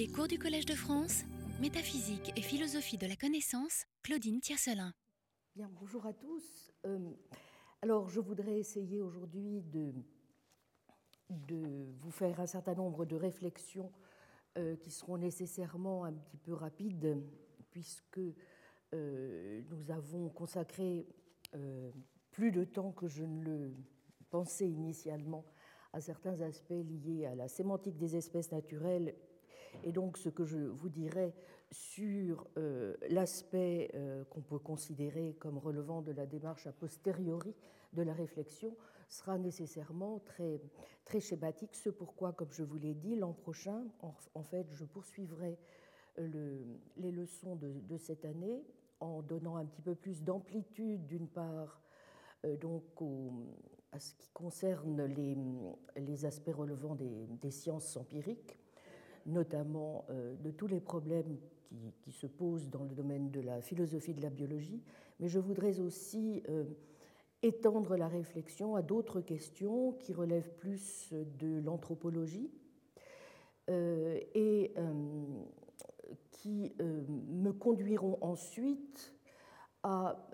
Les cours du Collège de France, métaphysique et philosophie de la connaissance, Claudine Tiercelin. Bien, bonjour à tous. Euh, alors, je voudrais essayer aujourd'hui de, vous faire un certain nombre de réflexions euh, qui seront nécessairement un petit peu rapides, puisque euh, nous avons consacré plus de temps que je ne le pensais initialement à certains aspects liés à la sémantique des espèces naturelles et donc ce que je vous dirai sur euh, l'aspect euh, qu'on peut considérer comme relevant de la démarche a posteriori de la réflexion sera nécessairement très, très schématique, ce pourquoi, comme je vous l'ai dit, l'an prochain, en, fait, je poursuivrai le, les leçons de, cette année en donnant un petit peu plus d'amplitude, d'une part, euh, donc à ce qui concerne les, aspects relevant des sciences empiriques, notamment euh, de tous les problèmes qui, se posent dans le domaine de la philosophie de la biologie, mais je voudrais aussi euh, étendre la réflexion à d'autres questions qui relèvent plus de l'anthropologie euh, et qui me conduiront ensuite à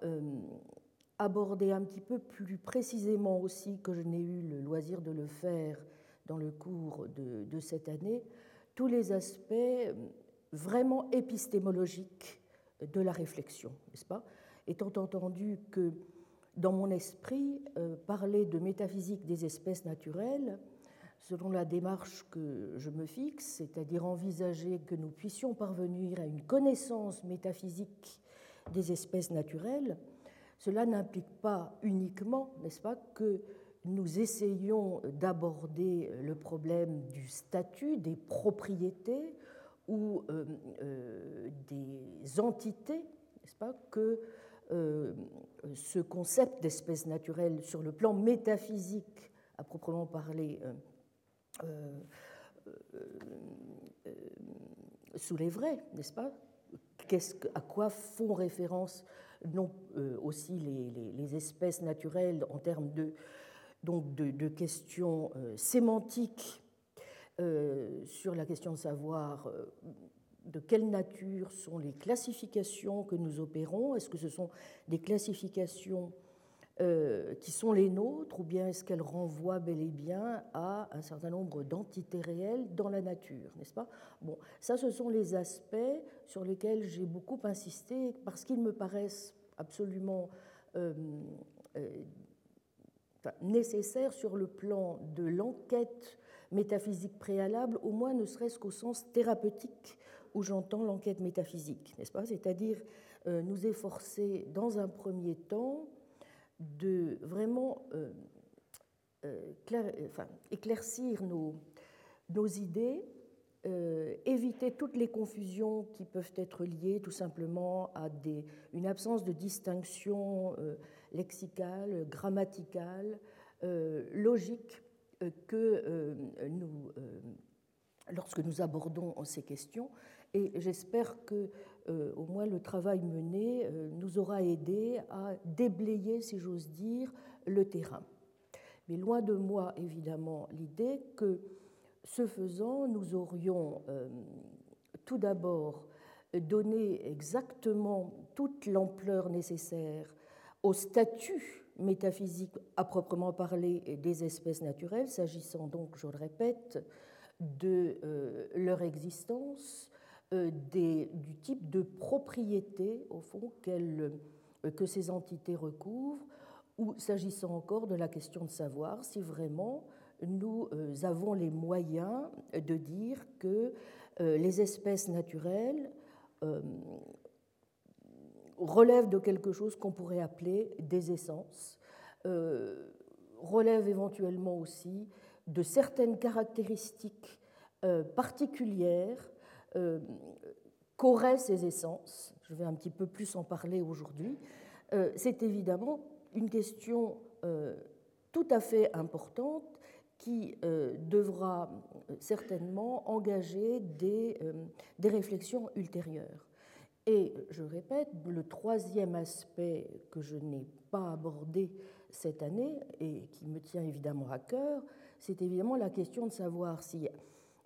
aborder un petit peu plus précisément aussi que je n'ai eu le loisir de le faire dans le cours de, de cette année, tous les aspects vraiment épistémologiques de la réflexion, n'est-ce pas? Étant entendu que dans mon esprit, euh, parler de métaphysique des espèces naturelles, selon la démarche que je me fixe, c'est-à-dire envisager que nous puissions parvenir à une connaissance métaphysique des espèces naturelles, cela n'implique pas uniquement, n'est-ce pas, que nous essayons d'aborder le problème du statut, des propriétés ou euh, euh, des entités, n'est-ce pas, que euh, ce concept d'espèce naturelle sur le plan métaphysique, à proprement parler, soulèverait, n'est-ce pas? À quoi font référence non aussi les, espèces naturelles en termes de donc de, questions euh, sémantiques euh, sur la question de savoir euh, de quelle nature sont les classifications que nous opérons. Est-ce que ce sont des classifications qui sont les nôtres ou bien est-ce qu'elles renvoient bel et bien à un certain nombre d'entités réelles dans la nature, n'est-ce pas? Bon, ça, ce sont les aspects sur lesquels j'ai beaucoup insisté parce qu'ils me paraissent absolument nécessaire sur le plan de l'enquête métaphysique préalable, au moins ne serait-ce qu'au sens thérapeutique où j'entends l'enquête métaphysique, n'est-ce pas? C'est-à-dire euh, nous efforcer dans un premier temps de vraiment euh, euh, éclaircir nos, nos idées éviter toutes les confusions qui peuvent être liées tout simplement à des, une absence de distinction lexicale, grammaticale, euh, logique que nous, lorsque nous abordons ces questions. Et j'espère que au moins le travail mené nous aura aidé à déblayer, si j'ose dire, le terrain. Mais loin de moi, évidemment, l'idée que ce faisant, nous aurions euh, tout d'abord donné exactement toute l'ampleur nécessaire au statut métaphysique à proprement parler des espèces naturelles, s'agissant donc, je le répète, de euh, leur existence, euh, du type de propriété, au fond, que ces entités recouvrent, ou s'agissant encore de la question de savoir si vraiment nous euh, avons les moyens de dire que euh, les espèces naturelles euh, relèvent de quelque chose qu'on pourrait appeler des essences, relèvent éventuellement aussi de certaines caractéristiques particulières qu'auraient ces essences. Je vais un petit peu plus en parler aujourd'hui. C'est évidemment une question tout à fait importante qui euh, devra euh, certainement engager euh, des, réflexions ultérieures. Et je répète, le troisième aspect que je n'ai pas abordé cette année et qui me tient évidemment à cœur, c'est évidemment la question de savoir si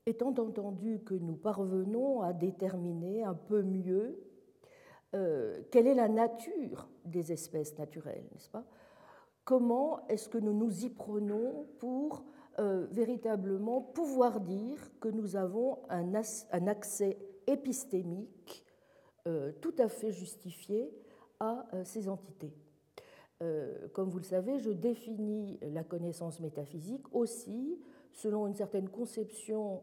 étant entendu que nous parvenons à déterminer un peu mieux euh, quelle est la nature des espèces naturelles, n'est-ce pas? Comment est-ce que nous nous y prenons pour euh, véritablement pouvoir dire que nous avons un, accès épistémique tout à fait justifié à ces entités. Comme vous le savez, je définis la connaissance métaphysique aussi selon une certaine conception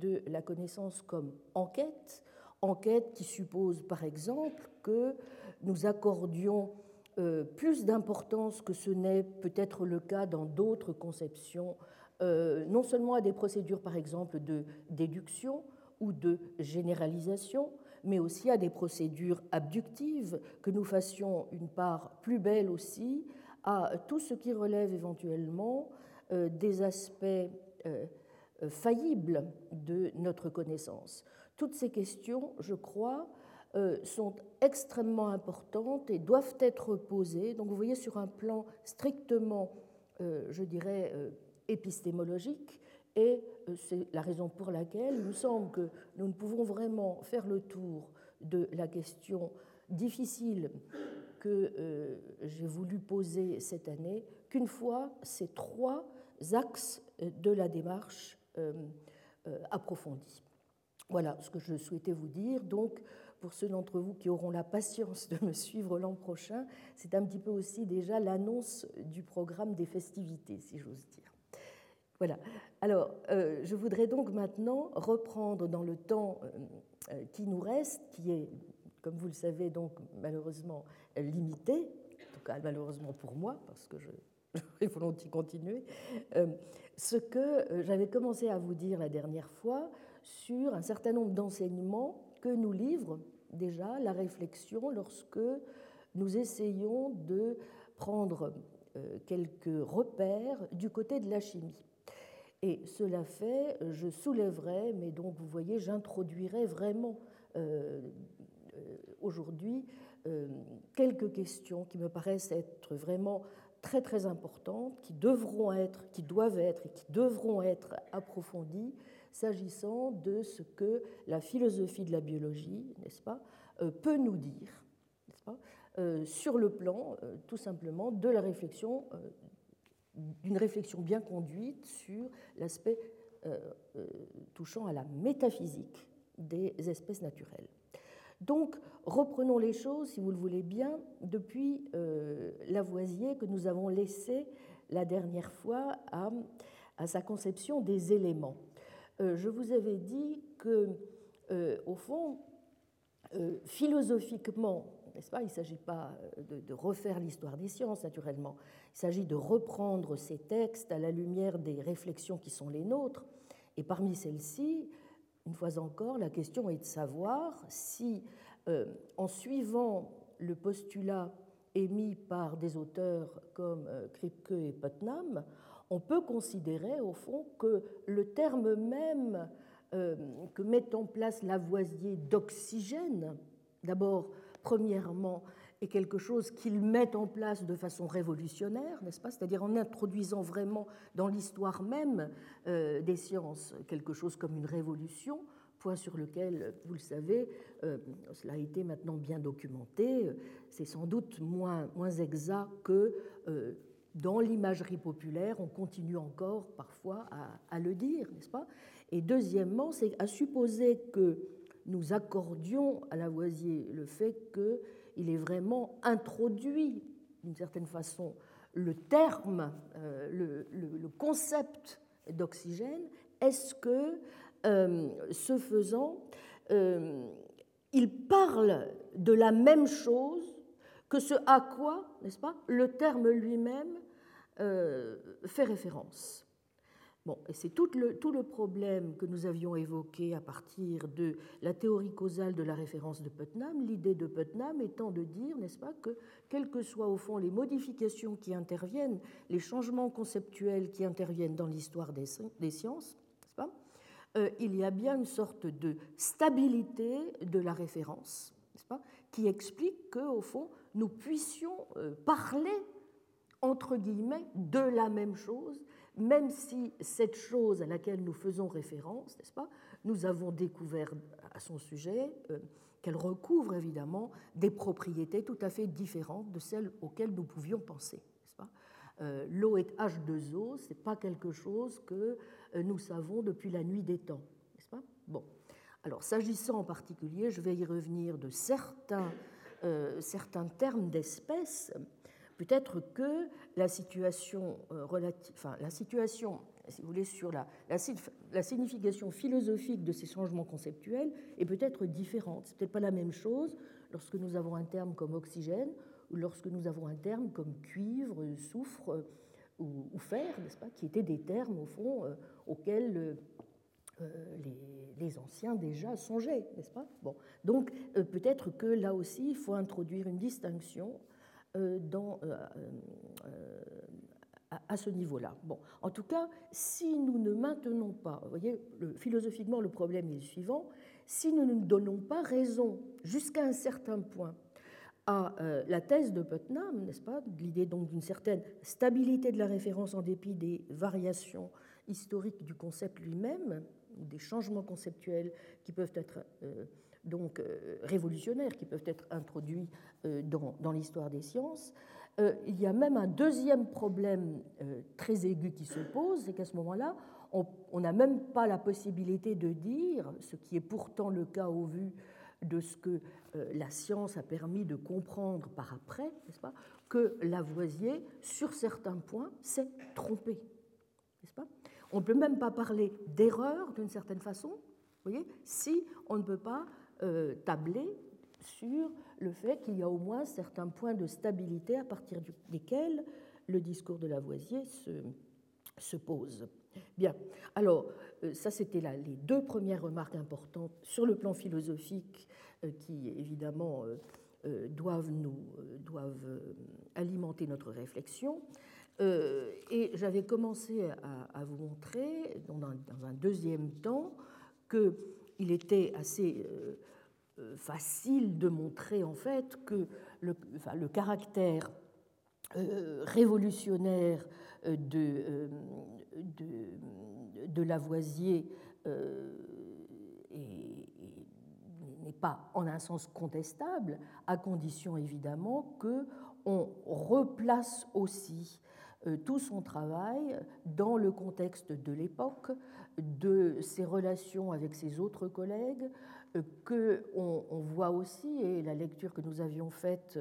de la connaissance comme enquête, enquête qui suppose par exemple que nous accordions euh, plus d'importance que ce n'est peut-être le cas dans d'autres conceptions, euh, non seulement à des procédures par exemple de déduction ou de généralisation, mais aussi à des procédures abductives, que nous fassions une part plus belle aussi à tout ce qui relève éventuellement euh, des aspects faillibles de notre connaissance. Toutes ces questions, je crois, euh, sont extrêmement importantes et doivent être posées. Donc vous voyez sur un plan strictement, euh, je dirais, euh, épistémologique, et c'est la raison pour laquelle il me semble que nous ne pouvons vraiment faire le tour de la question difficile que j'ai voulu poser cette année qu'une fois ces trois axes de la démarche approfondis. Voilà ce que je souhaitais vous dire. Donc, pour ceux d'entre vous qui auront la patience de me suivre l'an prochain, c'est un petit peu aussi déjà l'annonce du programme des festivités, si j'ose dire. Voilà. Alors, euh, je voudrais donc maintenant reprendre dans le temps euh, euh, qui nous reste, qui est, comme vous le savez, donc malheureusement limité, en tout cas malheureusement pour moi, parce que je, vais volontiers continuer, ce que j'avais commencé à vous dire la dernière fois sur un certain nombre d'enseignements que nous livre déjà la réflexion lorsque nous essayons de prendre quelques repères du côté de la chimie. Et cela fait, je soulèverai, mais donc vous voyez, j'introduirai vraiment euh, euh, aujourd'hui quelques questions qui me paraissent être vraiment très très importantes, qui devront être, qui doivent être et qui devront être approfondies s'agissant de ce que la philosophie de la biologie, n'est-ce pas, euh, peut nous dire, n'est-ce pas, euh, sur le plan euh, tout simplement de la réflexion, d'une réflexion bien conduite sur l'aspect touchant à la métaphysique des espèces naturelles. Donc, reprenons les choses, si vous le voulez bien, depuis Lavoisier que nous avons laissé la dernière fois à, à sa conception des éléments. Euh, je vous avais dit que, euh, au fond, euh, philosophiquement, n'est-ce pas, il ne s'agit pas de, refaire l'histoire des sciences, naturellement, il s'agit de reprendre ces textes à la lumière des réflexions qui sont les nôtres. Et parmi celles-ci, une fois encore, la question est de savoir si, en suivant le postulat émis par des auteurs comme Kripke et Putnam, on peut considérer au fond que le terme même euh, que met en place Lavoisier d'oxygène, d'abord, premièrement, est quelque chose qu'il met en place de façon révolutionnaire, n'est-ce pas? C'est-à-dire en introduisant vraiment dans l'histoire même euh, des sciences quelque chose comme une révolution, point sur lequel, vous le savez, euh, cela a été maintenant bien documenté, c'est sans doute moins, moins exact que dans l'imagerie populaire, on continue encore parfois à, le dire, n'est-ce pas? Et deuxièmement, c'est à supposer que nous accordions à Lavoisier le fait qu'il ait vraiment introduit, d'une certaine façon, le terme, euh, le, concept d'oxygène, est-ce que, euh, ce faisant, euh, il parle de la même chose que ce à quoi, n'est-ce pas, le terme lui-même fait référence? C'est tout le, problème que nous avions évoqué à partir de la théorie causale de la référence de Putnam, l'idée de Putnam étant de dire, n'est-ce pas, que quelles que soient au fond les modifications qui interviennent, les changements conceptuels qui interviennent dans l'histoire des, sciences, euh, il y a bien une sorte de stabilité de la référence, pas, qui explique qu'au fond, nous puissions euh, parler entre guillemets, de la même chose, même si cette chose à laquelle nous faisons référence, n'est-ce pas, nous avons découvert à son sujet euh, qu'elle recouvre évidemment des propriétés tout à fait différentes de celles auxquelles nous pouvions penser. Pas? Euh, L'eau est H2O, ce n'est pas quelque chose que euh, nous savons depuis la nuit des temps, n'est-ce pas? Bon. Alors, s'agissant en particulier, je vais y revenir de certains, certains termes d'espèces Peut-être que la situation, euh, enfin, la situation si vous voulez, sur la, la, signification philosophique de ces changements conceptuels est peut-être différente. C'est peut-être pas la même chose lorsque nous avons un terme comme oxygène ou lorsque nous avons un terme comme cuivre, soufre euh, ou, fer, n'est-ce pas, qui étaient des termes au fond euh, auxquels les, anciens déjà songeaient, n'est-ce pas? Bon, donc peut-être que là aussi il faut introduire une distinction dans, euh, euh, à ce niveau-là. Bon, en tout cas, si nous ne maintenons pas, vous voyez, philosophiquement, le problème est le suivant, si nous ne donnons pas raison jusqu'à un certain point à la thèse de Putnam, n'est-ce pas, l'idée donc d'une certaine stabilité de la référence en dépit des variations historiques du concept lui-même, des changements conceptuels qui peuvent être donc euh, révolutionnaires qui peuvent être introduits euh, dans, l'histoire des sciences. Euh, il y a même un deuxième problème très aigu qui se pose, c'est qu'à ce moment-là, on n'a même pas la possibilité de dire, ce qui est pourtant le cas au vu de ce que la science a permis de comprendre par après, n'est-ce pas, que Lavoisier, sur certains points, s'est trompé. N'est-ce pas On ne peut même pas parler d'erreur d'une certaine façon, voyez, si on ne peut pas euh, tabler sur le fait qu'il y a au moins certains points de stabilité à partir desquels le discours de Lavoisier se, se pose. Bien, alors euh, ça c'était les deux premières remarques importantes sur le plan philosophique euh, qui évidemment doivent, nous, doivent alimenter notre réflexion. et j'avais commencé à, vous montrer dans un deuxième temps que il était assez euh, euh, facile de montrer en fait que le, caractère euh, révolutionnaire de, de, Lavoisier n'est pas en un sens contestable, à condition évidemment que on replace aussi tout son travail dans le contexte de l'époque, de ses relations avec ses autres collègues, euh, que on, voit aussi, et la lecture que nous avions faite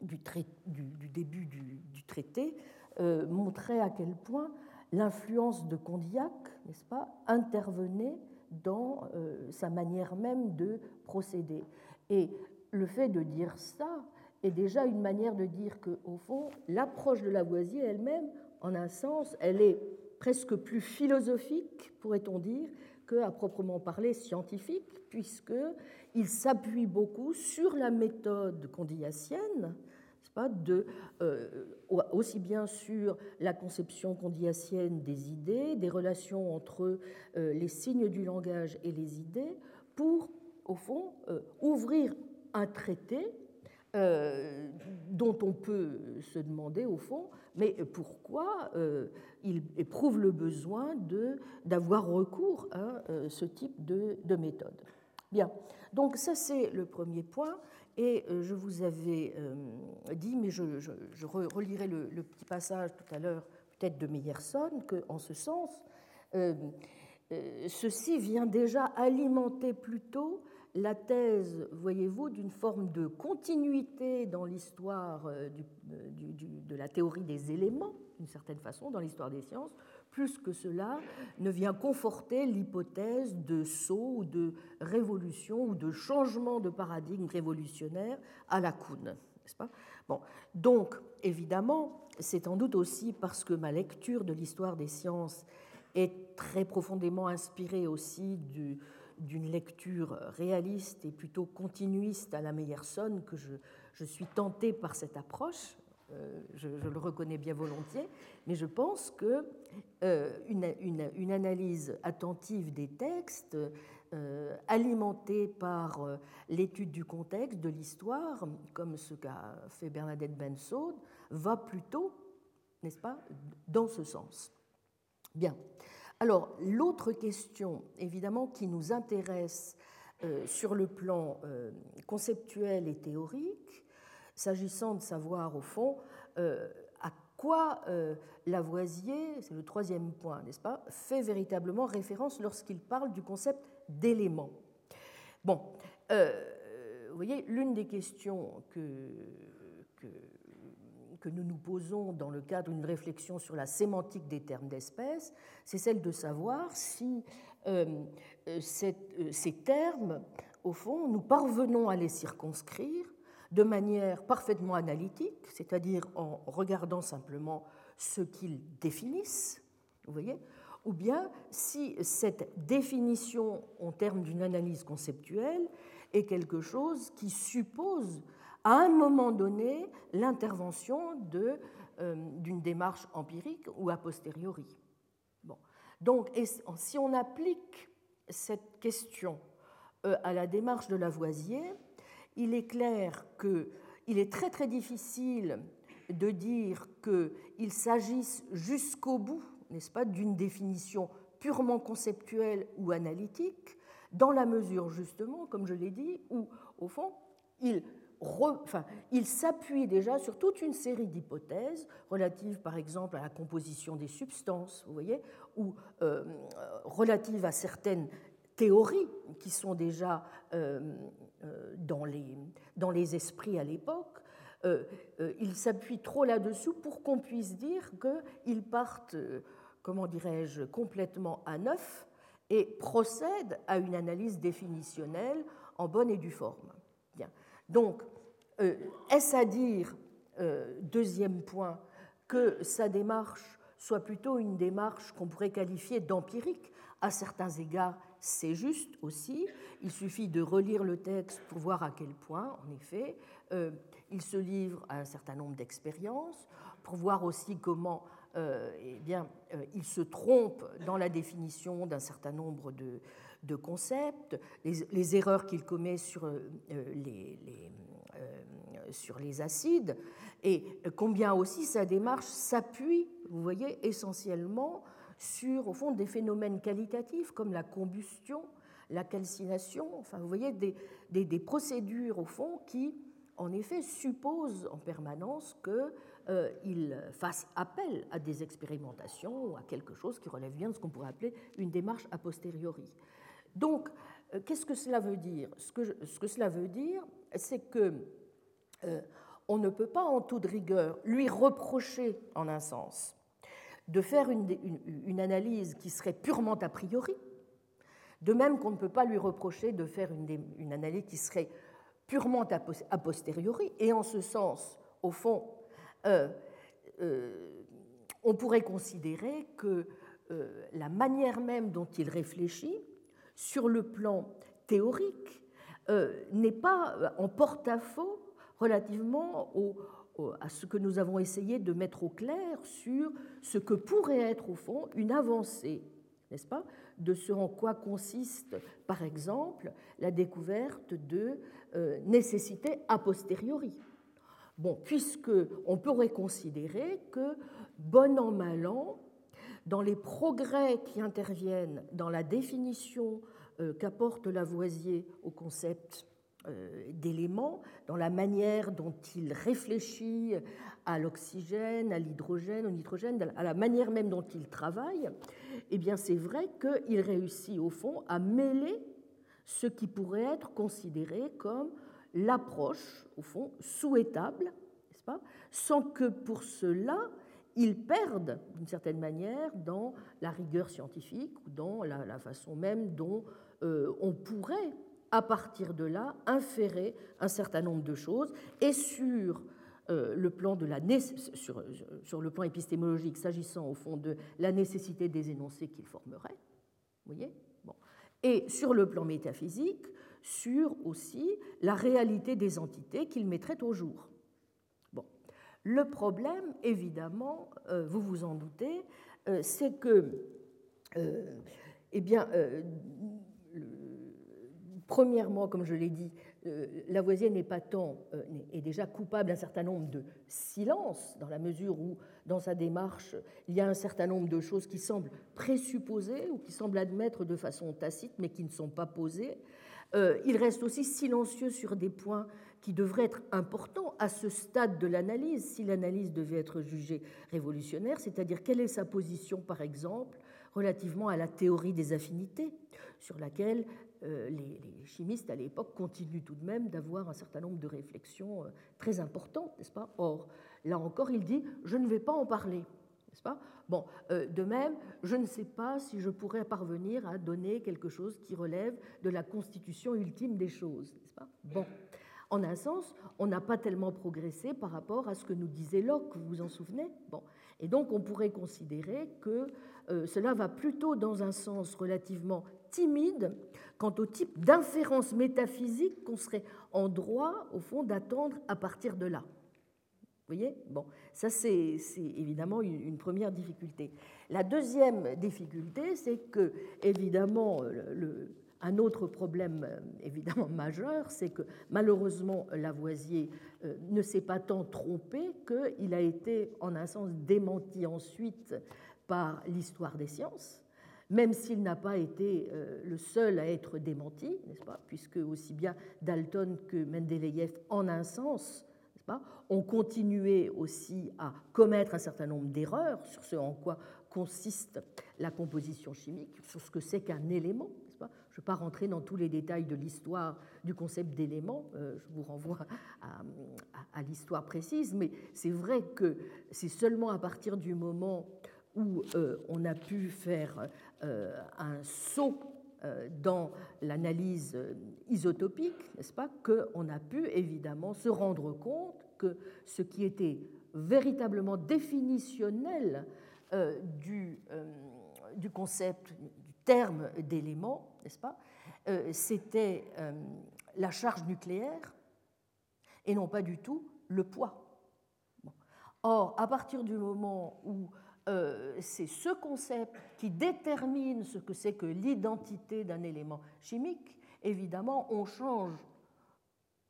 du, du, début du, traité euh, montrait à quel point l'influence de Condillac, n'est-ce pas, intervenait dans sa manière même de procéder. Et le fait de dire ça est déjà une manière de dire que, au fond, l'approche de Lavoisier elle-même, en un sens, elle est presque plus philosophique, pourrait-on dire, qu'à proprement parler scientifique, puisqu'il s'appuie beaucoup sur la méthode condillacienne, pas, de, euh, aussi bien sur la conception condillacienne des idées, des relations entre euh, les signes du langage et les idées, pour, au fond, euh, ouvrir un traité euh, dont on peut se demander au fond, mais pourquoi euh, il éprouve le besoin d'avoir recours à euh, ce type de, méthode. Bien, donc ça c'est le premier point, et je vous avais dit, mais je, relirai le, le, petit passage tout à l'heure, peut-être de Meyerson, qu'en ce sens, ceci vient déjà alimenter plutôt la thèse, voyez-vous, d'une forme de continuité dans l'histoire euh, euh, de la théorie des éléments, d'une certaine façon, dans l'histoire des sciences, plus que cela ne vient conforter l'hypothèse de saut ou de révolution ou de changement de paradigme révolutionnaire à la Kuhn. Pas? Bon, donc, évidemment, c'est sans doute aussi parce que ma lecture de l'histoire des sciences est très profondément inspirée aussi du, d'une lecture réaliste et plutôt continuiste à la Meyerson que je, suis tentée par cette approche. Euh, je, le reconnais bien volontiers, mais je pense que euh, une, analyse attentive des textes, euh, alimentée par l'étude du contexte, de l'histoire, comme ce qu'a fait Bernadette Bensaud, va plutôt, n'est-ce pas, dans ce sens. Bien. Alors, l'autre question, évidemment, qui nous intéresse euh, sur le plan euh, conceptuel et théorique, s'agissant de savoir, au fond, euh, à quoi Lavoisier, c'est le troisième point, n'est-ce pas, fait véritablement référence lorsqu'il parle du concept d'élément. Bon, vous voyez, l'une des questions que, que que nous nous posons dans le cadre d'une réflexion sur la sémantique des termes d'espèce, c'est celle de savoir si euh, euh, euh, ces termes, au fond, nous parvenons à les circonscrire de manière parfaitement analytique, c'est-à-dire en regardant simplement ce qu'ils définissent, vous voyez, ou bien si cette définition en termes d'une analyse conceptuelle est quelque chose qui suppose à un moment donné l'intervention euh, d'une démarche empirique ou a posteriori. Bon. Donc, si on applique cette question euh, à la démarche de Lavoisier, il est clair qu'il est très très difficile de dire qu'il s'agisse jusqu'au bout, n'est-ce pas, d'une définition purement conceptuelle ou analytique, dans la mesure justement, comme je l'ai dit, où au fond, il il s'appuie déjà sur toute une série d'hypothèses relatives, par exemple, à la composition des substances, vous voyez, ou euh, relatives à certaines théories qui sont déjà euh, euh, dans, les, dans les esprits à l'époque. il s'appuie trop là-dessous pour qu'on puisse dire qu'ils partent, comment dirais-je, complètement à neuf et procèdent à une analyse définitionnelle en bonne et due forme. Bien. Donc, est-ce à dire, euh, deuxième point, que sa démarche soit plutôt une démarche qu'on pourrait qualifier d'empirique? À certains égards, c'est juste aussi. Il suffit de relire le texte pour voir à quel point, en effet, euh, il se livre à un certain nombre d'expériences, pour voir aussi comment eh bien, il se trompe dans la définition d'un certain nombre de, concepts, les, erreurs qu'il commet sur les sur les acides, et combien aussi sa démarche s'appuie, vous voyez, essentiellement sur, au fond, des phénomènes qualitatifs comme la combustion, la calcination, enfin, vous voyez, des, des, procédures, au fond, qui, en effet, supposent en permanence qu'il euh, fasse appel à des expérimentations ou à quelque chose qui relève bien de ce qu'on pourrait appeler une démarche a posteriori. Donc, euh, qu'est-ce que cela veut dire? Ce que, ce que cela veut dire, c'est que euh, on ne peut pas en toute rigueur lui reprocher, en un sens, de faire une, analyse qui serait purement a priori, de même qu'on ne peut pas lui reprocher de faire une, analyse qui serait purement a posteriori, et en ce sens, au fond, euh, euh, on pourrait considérer que la manière même dont il réfléchit, sur le plan théorique, n'est pas en porte-à-faux relativement à ce que nous avons essayé de mettre au clair sur ce que pourrait être au fond une avancée, n'est-ce pas, de ce en quoi consiste, par exemple, la découverte de euh, nécessités a posteriori. Bon, puisque on pourrait considérer que, bon an, mal an, dans les progrès qui interviennent dans la définition euh, qu'apporte Lavoisier au concept euh, d'éléments, dans la manière dont il réfléchit à l'oxygène, à l'hydrogène, au nitrogène, à la manière même dont il travaille, eh bien c'est vrai qu'il réussit au fond à mêler ce qui pourrait être considéré comme l'approche, au fond, souhaitable, n'est-ce pas, sans que pour cela il perde, d'une certaine manière, dans la rigueur scientifique ou dans la, façon même dont euh, on pourrait à partir de là, inférer un certain nombre de choses et sur euh, le plan de la sur, sur, le plan épistémologique, s'agissant au fond de la nécessité des énoncés qu'il formerait, voyez? Bon. et sur le plan métaphysique, sur aussi la réalité des entités qu'il mettrait au jour. Le problème, évidemment, euh, vous vous en doutez, euh, c'est que, eh bien, premièrement, comme je l'ai dit, euh, Lavoisier n'est pas tant, euh, est déjà coupable d'un certain nombre de silences, dans la mesure où, dans sa démarche, il y a un certain nombre de choses qui semblent présupposées ou qui semblent admettre de façon tacite, mais qui ne sont pas posées. Euh, il reste aussi silencieux sur des points qui devraient être importants à ce stade de l'analyse, si l'analyse devait être jugée révolutionnaire, c'est-à-dire quelle est sa position, par exemple, relativement à la théorie des affinités, sur laquelle euh, les, chimistes à l'époque continuent tout de même d'avoir un certain nombre de réflexions euh, très importantes, n'est-ce pas? Or, là encore, il dit je ne vais pas en parler, n'est-ce pas? Bon, euh, de même, je ne sais pas si je pourrais parvenir à donner quelque chose qui relève de la constitution ultime des choses, n'est-ce pas? Bon. En un sens, on n'a pas tellement progressé par rapport à ce que nous disait Locke, vous vous en souvenez? Bon. Et donc, on pourrait considérer que cela va plutôt dans un sens relativement timide quant au type d'inférence métaphysique qu'on serait en droit, au fond, d'attendre à partir de là. Vous voyez? Bon, ça c'est évidemment une première difficulté. La deuxième difficulté, c'est que, évidemment, le, un autre problème euh, évidemment majeur, c'est que malheureusement Lavoisier euh, ne s'est pas tant trompé qu'il a été en un sens démenti ensuite par l'histoire des sciences, même s'il n'a pas été euh, le seul à être démenti, n'est-ce pas, puisque aussi bien Dalton que Mendeleïev, en un sens, n'est-ce pas, ont continué aussi à commettre un certain nombre d'erreurs sur ce en quoi consiste la composition chimique, sur ce que c'est qu'un élément. Je ne vais pas rentrer dans tous les détails de l'histoire du concept d'élément, euh, je vous renvoie à, l'histoire précise, mais c'est vrai que c'est seulement à partir du moment où euh, on a pu faire euh, un saut dans l'analyse isotopique, n'est-ce pas, qu'on a pu évidemment se rendre compte que ce qui était véritablement définitionnel du, concept, terme d'élément, n'est-ce pas, c'était la charge nucléaire et non pas du tout le poids. Or, à partir du moment où euh, c'est ce concept qui détermine ce que c'est que l'identité d'un élément chimique. Évidemment, on change,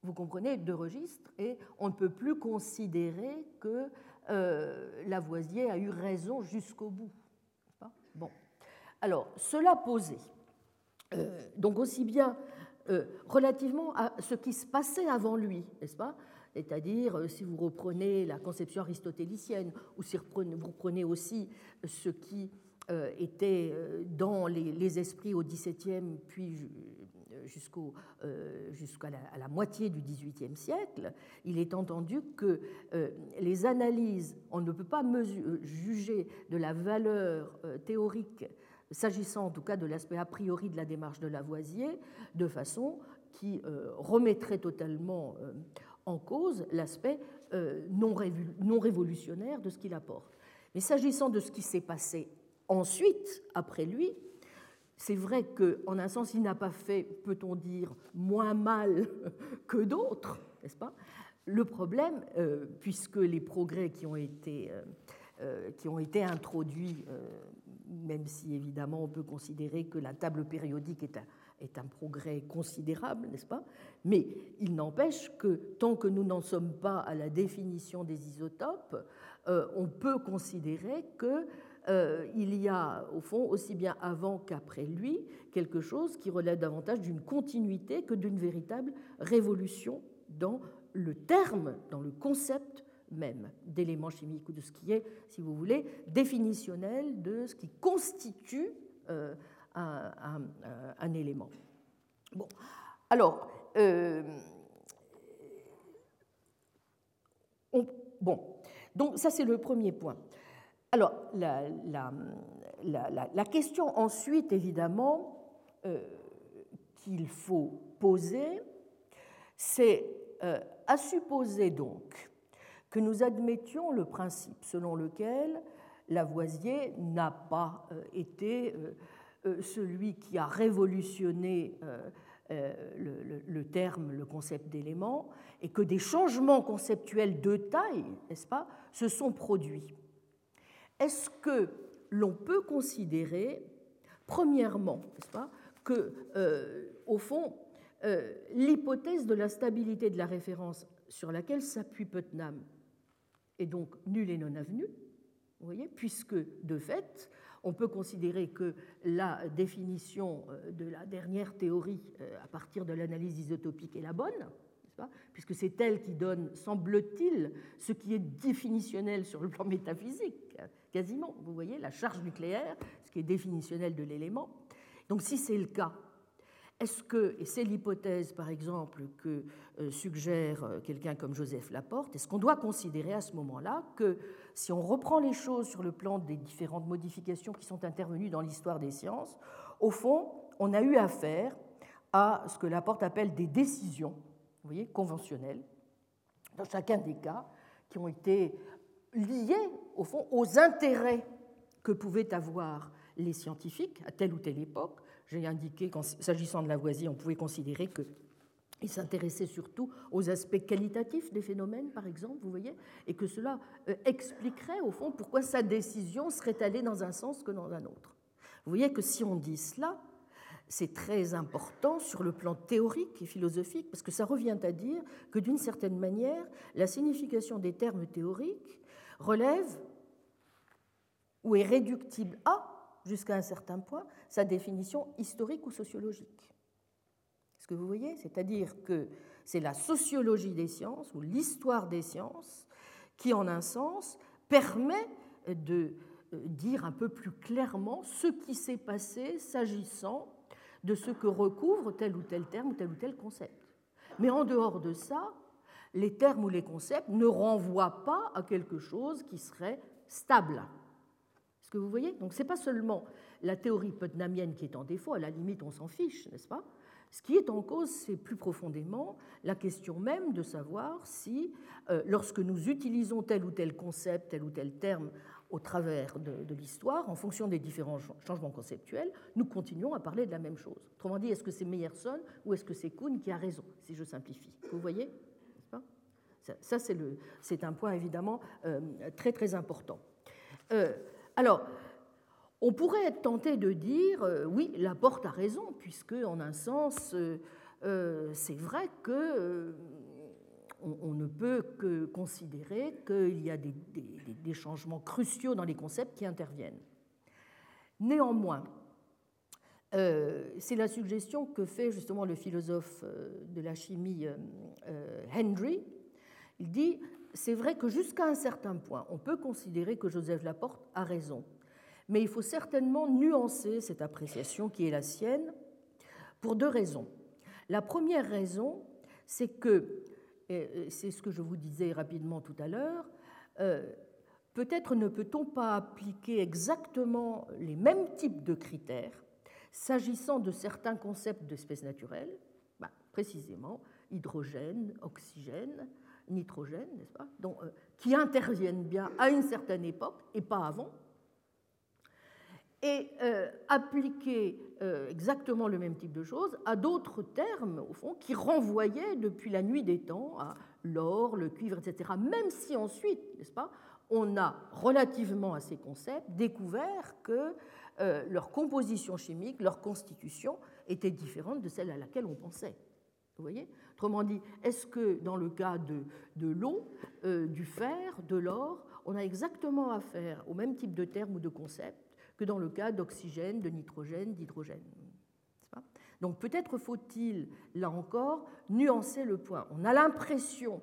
vous comprenez, de registre et on ne peut plus considérer que euh, Lavoisier a eu raison jusqu'au bout. Alors, cela posé, euh, donc aussi bien relativement à ce qui se passait avant lui, n'est-ce pas? C'est-à-dire, euh, si vous reprenez la conception aristotélicienne, ou si vous reprenez aussi ce qui euh, était euh, dans les, esprits au XVIIe, puis jusqu'à la, moitié du XVIIIe siècle, il est entendu que les analyses, on ne peut pas juger de la valeur théorique, s'agissant en tout cas de l'aspect a priori de la démarche de Lavoisier, de façon qui remettrait totalement en cause l'aspect euh, non, révolutionnaire de ce qu'il apporte. Mais s'agissant de ce qui s'est passé ensuite, après lui, c'est vrai qu'en un sens, il n'a pas fait, peut-on dire, moins mal que d'autres, n'est-ce pas? Le problème, euh, puisque les progrès qui ont été, euh, qui ont été introduits, même si évidemment on peut considérer que la table périodique est un, progrès considérable, n'est-ce pas? Mais il n'empêche que tant que nous n'en sommes pas à la définition des isotopes, euh, on peut considérer qu'il euh, y a, au fond, aussi bien avant qu'après lui, quelque chose qui relève davantage d'une continuité que d'une véritable révolution dans le terme, dans le concept même d'éléments chimiques ou de ce qui est, si vous voulez, définitionnel de ce qui constitue euh, un, élément. Bon, alors, euh, bon, donc ça c'est le premier point. Alors, la, la, question ensuite, évidemment, euh, qu'il faut poser, c'est euh, à supposer donc que nous admettions le principe selon lequel Lavoisier n'a pas été euh, celui qui a révolutionné euh, euh, le, terme, le concept d'élément, et que des changements conceptuels de taille, n'est-ce pas, se sont produits. Est-ce que l'on peut considérer, premièrement, n'est-ce pas, que, au fond, euh, l'hypothèse de la stabilité de la référence sur laquelle s'appuie Putnam est donc nulle et non avenue, vous voyez, puisque de fait, on peut considérer que la définition euh, de la dernière théorie euh, à partir de l'analyse isotopique est la bonne, puisque c'est elle qui donne, semble-t-il, ce qui est définitionnel sur le plan métaphysique, quasiment. Vous voyez, la charge nucléaire, ce qui est définitionnel de l'élément. Donc si c'est le cas, est-ce que, et c'est l'hypothèse par exemple que suggère euh, quelqu'un comme Joseph Laporte, est-ce qu'on doit considérer à ce moment-là que si on reprend les choses sur le plan des différentes modifications qui sont intervenues dans l'histoire des sciences, au fond, on a eu affaire à ce que Laporte appelle des décisions, vous voyez, conventionnelles, dans chacun des cas, qui ont été liées, au fond, aux intérêts que pouvaient avoir les scientifiques à telle ou telle époque. J'ai indiqué qu'en s'agissant de Lavoisier, on pouvait considérer qu'il s'intéressait surtout aux aspects qualitatifs des phénomènes, par exemple, vous voyez, et que cela euh, expliquerait, au fond, pourquoi sa décision serait allée dans un sens que dans un autre. Vous voyez que si on dit cela, c'est très important sur le plan théorique et philosophique, parce que ça revient à dire que d'une certaine manière, la signification des termes théoriques relève ou est réductible à jusqu'à un certain point sa définition historique ou sociologique. Ce que vous voyez, c'est-à-dire que c'est la sociologie des sciences ou l'histoire des sciences qui, en un sens, permet de euh, dire un peu plus clairement ce qui s'est passé s'agissant de ce que recouvre tel ou tel terme ou tel ou tel concept. Mais en dehors de ça, les termes ou les concepts ne renvoient pas à quelque chose qui serait stable. Que vous voyez? Donc ce n'est pas seulement la théorie putnamienne qui est en défaut, à la limite on s'en fiche, n'est-ce pas? Ce qui est en cause, c'est plus profondément la question même de savoir si, euh, lorsque nous utilisons tel ou tel concept, tel ou tel terme au travers de, l'histoire, en fonction des différents changements conceptuels, nous continuons à parler de la même chose. Autrement dit, est-ce que c'est Meyerson ou est-ce que c'est Kuhn qui a raison, si je simplifie Vous voyez Ça, c'est un point évidemment euh, très très important. Euh, alors, on pourrait être tenté de dire, euh, oui, Laporte a raison, puisque, en un sens, euh, euh, c'est vrai que on, ne peut que considérer qu'il y a des, des, changements cruciaux dans les concepts qui interviennent. Néanmoins, c'est la suggestion que fait justement le philosophe de la chimie Henry. Il dit c'est vrai que jusqu'à un certain point, on peut considérer que Joseph Laporte a raison. Mais il faut certainement nuancer cette appréciation qui est la sienne pour deux raisons. La première raison, c'est que, c'est ce que je vous disais rapidement tout à l'heure, euh, peut-être ne peut-on pas appliquer exactement les mêmes types de critères s'agissant de certains concepts d'espèces naturelles, bah, précisément hydrogène, oxygène, nitrogène, n'est-ce pas, euh, qui interviennent bien à une certaine époque et pas avant, et euh, appliquer euh, exactement le même type de choses à d'autres termes, au fond, qui renvoyaient depuis la nuit des temps à l'or, le cuivre, etc. Même si ensuite, n'est-ce pas, on a relativement à ces concepts découvert que leur composition chimique, leur constitution était différente de celle à laquelle on pensait. Vous voyez? Autrement dit, est-ce que dans le cas de, de l'eau, euh, du fer, de l'or, on a exactement affaire au même type de termes ou de concepts que dans le cas d'oxygène, de nitrogène, d'hydrogène. Donc peut-être faut-il, là encore, nuancer le point. On a l'impression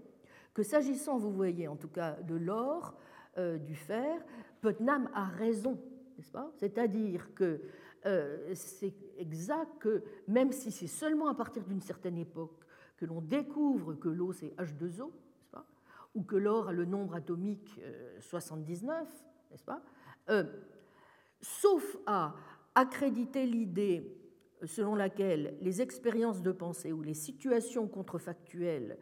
que s'agissant, vous voyez, en tout cas de l'or, euh, du fer, Putnam a raison, n'est-ce pas? C'est-à-dire que euh, c'est exact que même si c'est seulement à partir d'une certaine époque que l'on découvre que l'eau c'est H2O, pas? Ou que l'or a le nombre atomique 79, euh, n'est-ce pas? Sauf à accréditer l'idée selon laquelle les expériences de pensée ou les situations contrefactuelles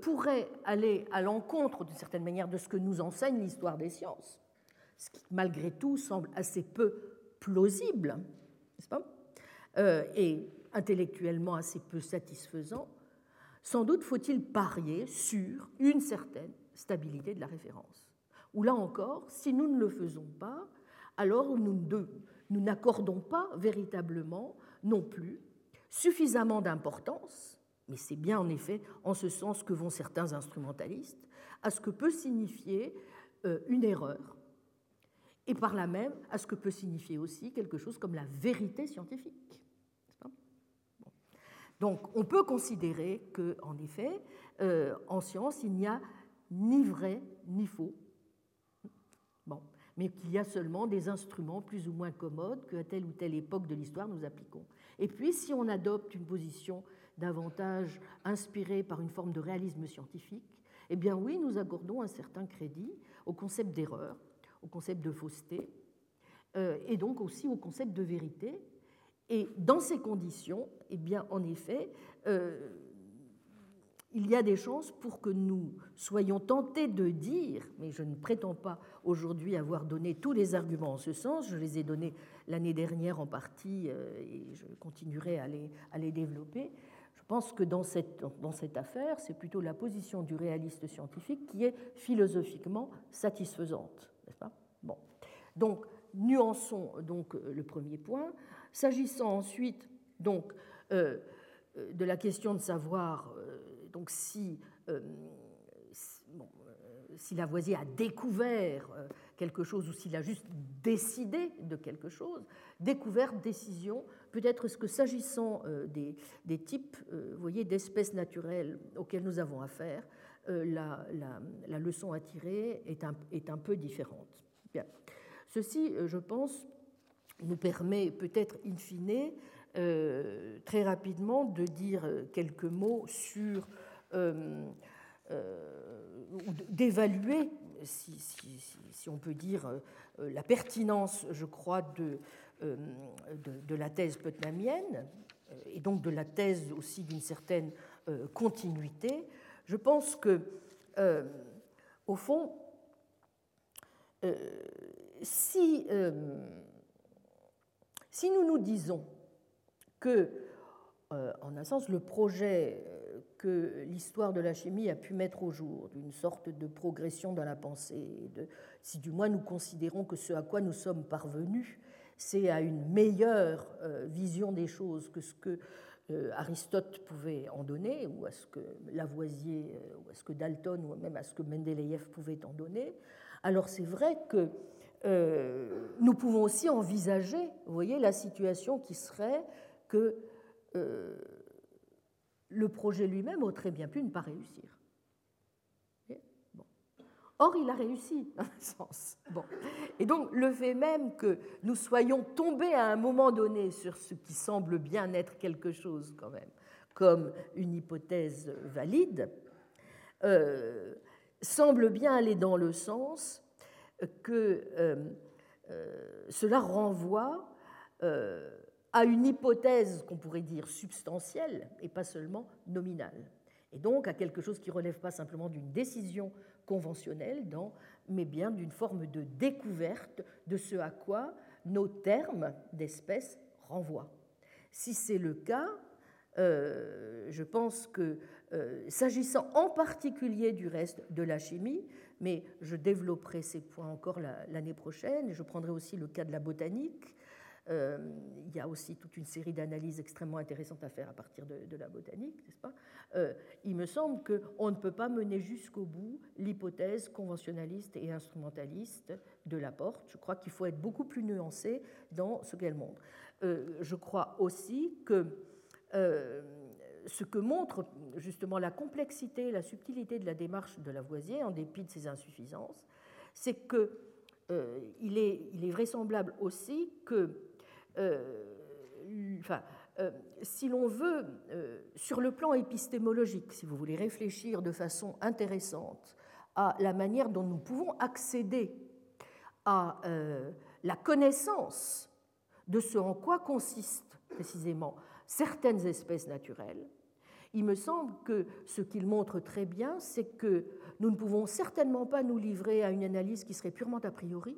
pourraient aller à l'encontre d'une certaine manière de ce que nous enseigne l'histoire des sciences, ce qui malgré tout semble assez peu plausible, n'est-ce pas, euh, et intellectuellement assez peu satisfaisant, sans doute faut-il parier sur une certaine stabilité de la référence. Ou là encore, si nous ne le faisons pas, alors nous n'accordons pas véritablement non plus suffisamment d'importance, mais c'est bien en effet en ce sens que vont certains instrumentalistes, à ce que peut signifier euh, une erreur, et par là même à ce que peut signifier aussi quelque chose comme la vérité scientifique. Donc on peut considérer qu'en effet, euh, en science, il n'y a ni vrai ni faux, bon, mais qu'il y a seulement des instruments plus ou moins commodes qu'à telle ou telle époque de l'histoire nous appliquons. Et puis si on adopte une position davantage inspirée par une forme de réalisme scientifique, eh bien oui, nous accordons un certain crédit au concept d'erreur, au concept de fausseté, euh, et donc aussi au concept de vérité. Et dans ces conditions, eh bien, en effet, euh, il y a des chances pour que nous soyons tentés de dire, mais je ne prétends pas aujourd'hui avoir donné tous les arguments en ce sens, je les ai donnés l'année dernière en partie euh, et je continuerai à les, développer. Je pense que dans cette, affaire, c'est plutôt la position du réaliste scientifique qui est philosophiquement satisfaisante, n'est-ce pas? Bon. Donc, nuançons donc le premier point. S'agissant ensuite donc euh, de la question de savoir euh, donc si, euh, si, Lavoisier a découvert quelque chose ou s'il a juste décidé de quelque chose, découverte, décision, peut-être est-ce que s'agissant des, des, types voyez, d'espèces naturelles auxquelles nous avons affaire, la, la, leçon à tirer est un, est un peu différente. Ceci, je pense, nous permet peut-être in fine euh, très rapidement de dire quelques mots sur, euh, euh, d'évaluer, si, on peut dire, la pertinence, je crois, de, la thèse putnamienne, et donc de la thèse aussi d'une certaine continuité. Je pense que, au fond, si nous nous disons que, euh, en un sens, le projet euh, que l'histoire de la chimie a pu mettre au jour, d'une sorte de progression dans la pensée, si du moins nous considérons que ce à quoi nous sommes parvenus, c'est à une meilleure euh, vision des choses que ce que Aristote pouvait en donner, ou à ce que Lavoisier, ou à ce que Dalton, ou même à ce que Mendeleïev pouvait en donner, alors c'est vrai que euh, nous pouvons aussi envisager, vous voyez, la situation qui serait que euh, le projet lui-même aurait bien pu ne pas réussir. Or, il a réussi, dans un sens. Bon. Et donc, le fait même que nous soyons tombés à un moment donné sur ce qui semble bien être quelque chose, quand même, comme une hypothèse valide, euh, semble bien aller dans le sens que euh, euh, cela renvoie à une hypothèse qu'on pourrait dire substantielle et pas seulement nominale. Et donc à quelque chose qui relève pas simplement d'une décision conventionnelle, mais bien d'une forme de découverte de ce à quoi nos termes d'espèce renvoient. Si c'est le cas, je pense que s'agissant en particulier du reste de la chimie, mais je développerai ces points encore l'année prochaine. Je prendrai aussi le cas de la botanique. Euh, il y a aussi toute une série d'analyses extrêmement intéressantes à faire à partir de, la botanique, n'est-ce pas? Euh, Il me semble qu'on ne peut pas mener jusqu'au bout l'hypothèse conventionnaliste et instrumentaliste de la porte. Je crois qu'il faut être beaucoup plus nuancé dans ce qu'elle montre. Euh, je crois aussi que ce que montre justement la complexité, la subtilité de la démarche de Lavoisier, en dépit de ses insuffisances, c'est qu'il est, il est, vraisemblable aussi que, enfin, euh, si l'on veut, sur le plan épistémologique, si vous voulez réfléchir de façon intéressante à la manière dont nous pouvons accéder à la connaissance de ce en quoi consistent précisément certaines espèces naturelles, il me semble que ce qu'il montre très bien, c'est que nous ne pouvons certainement pas nous livrer à une analyse qui serait purement a priori,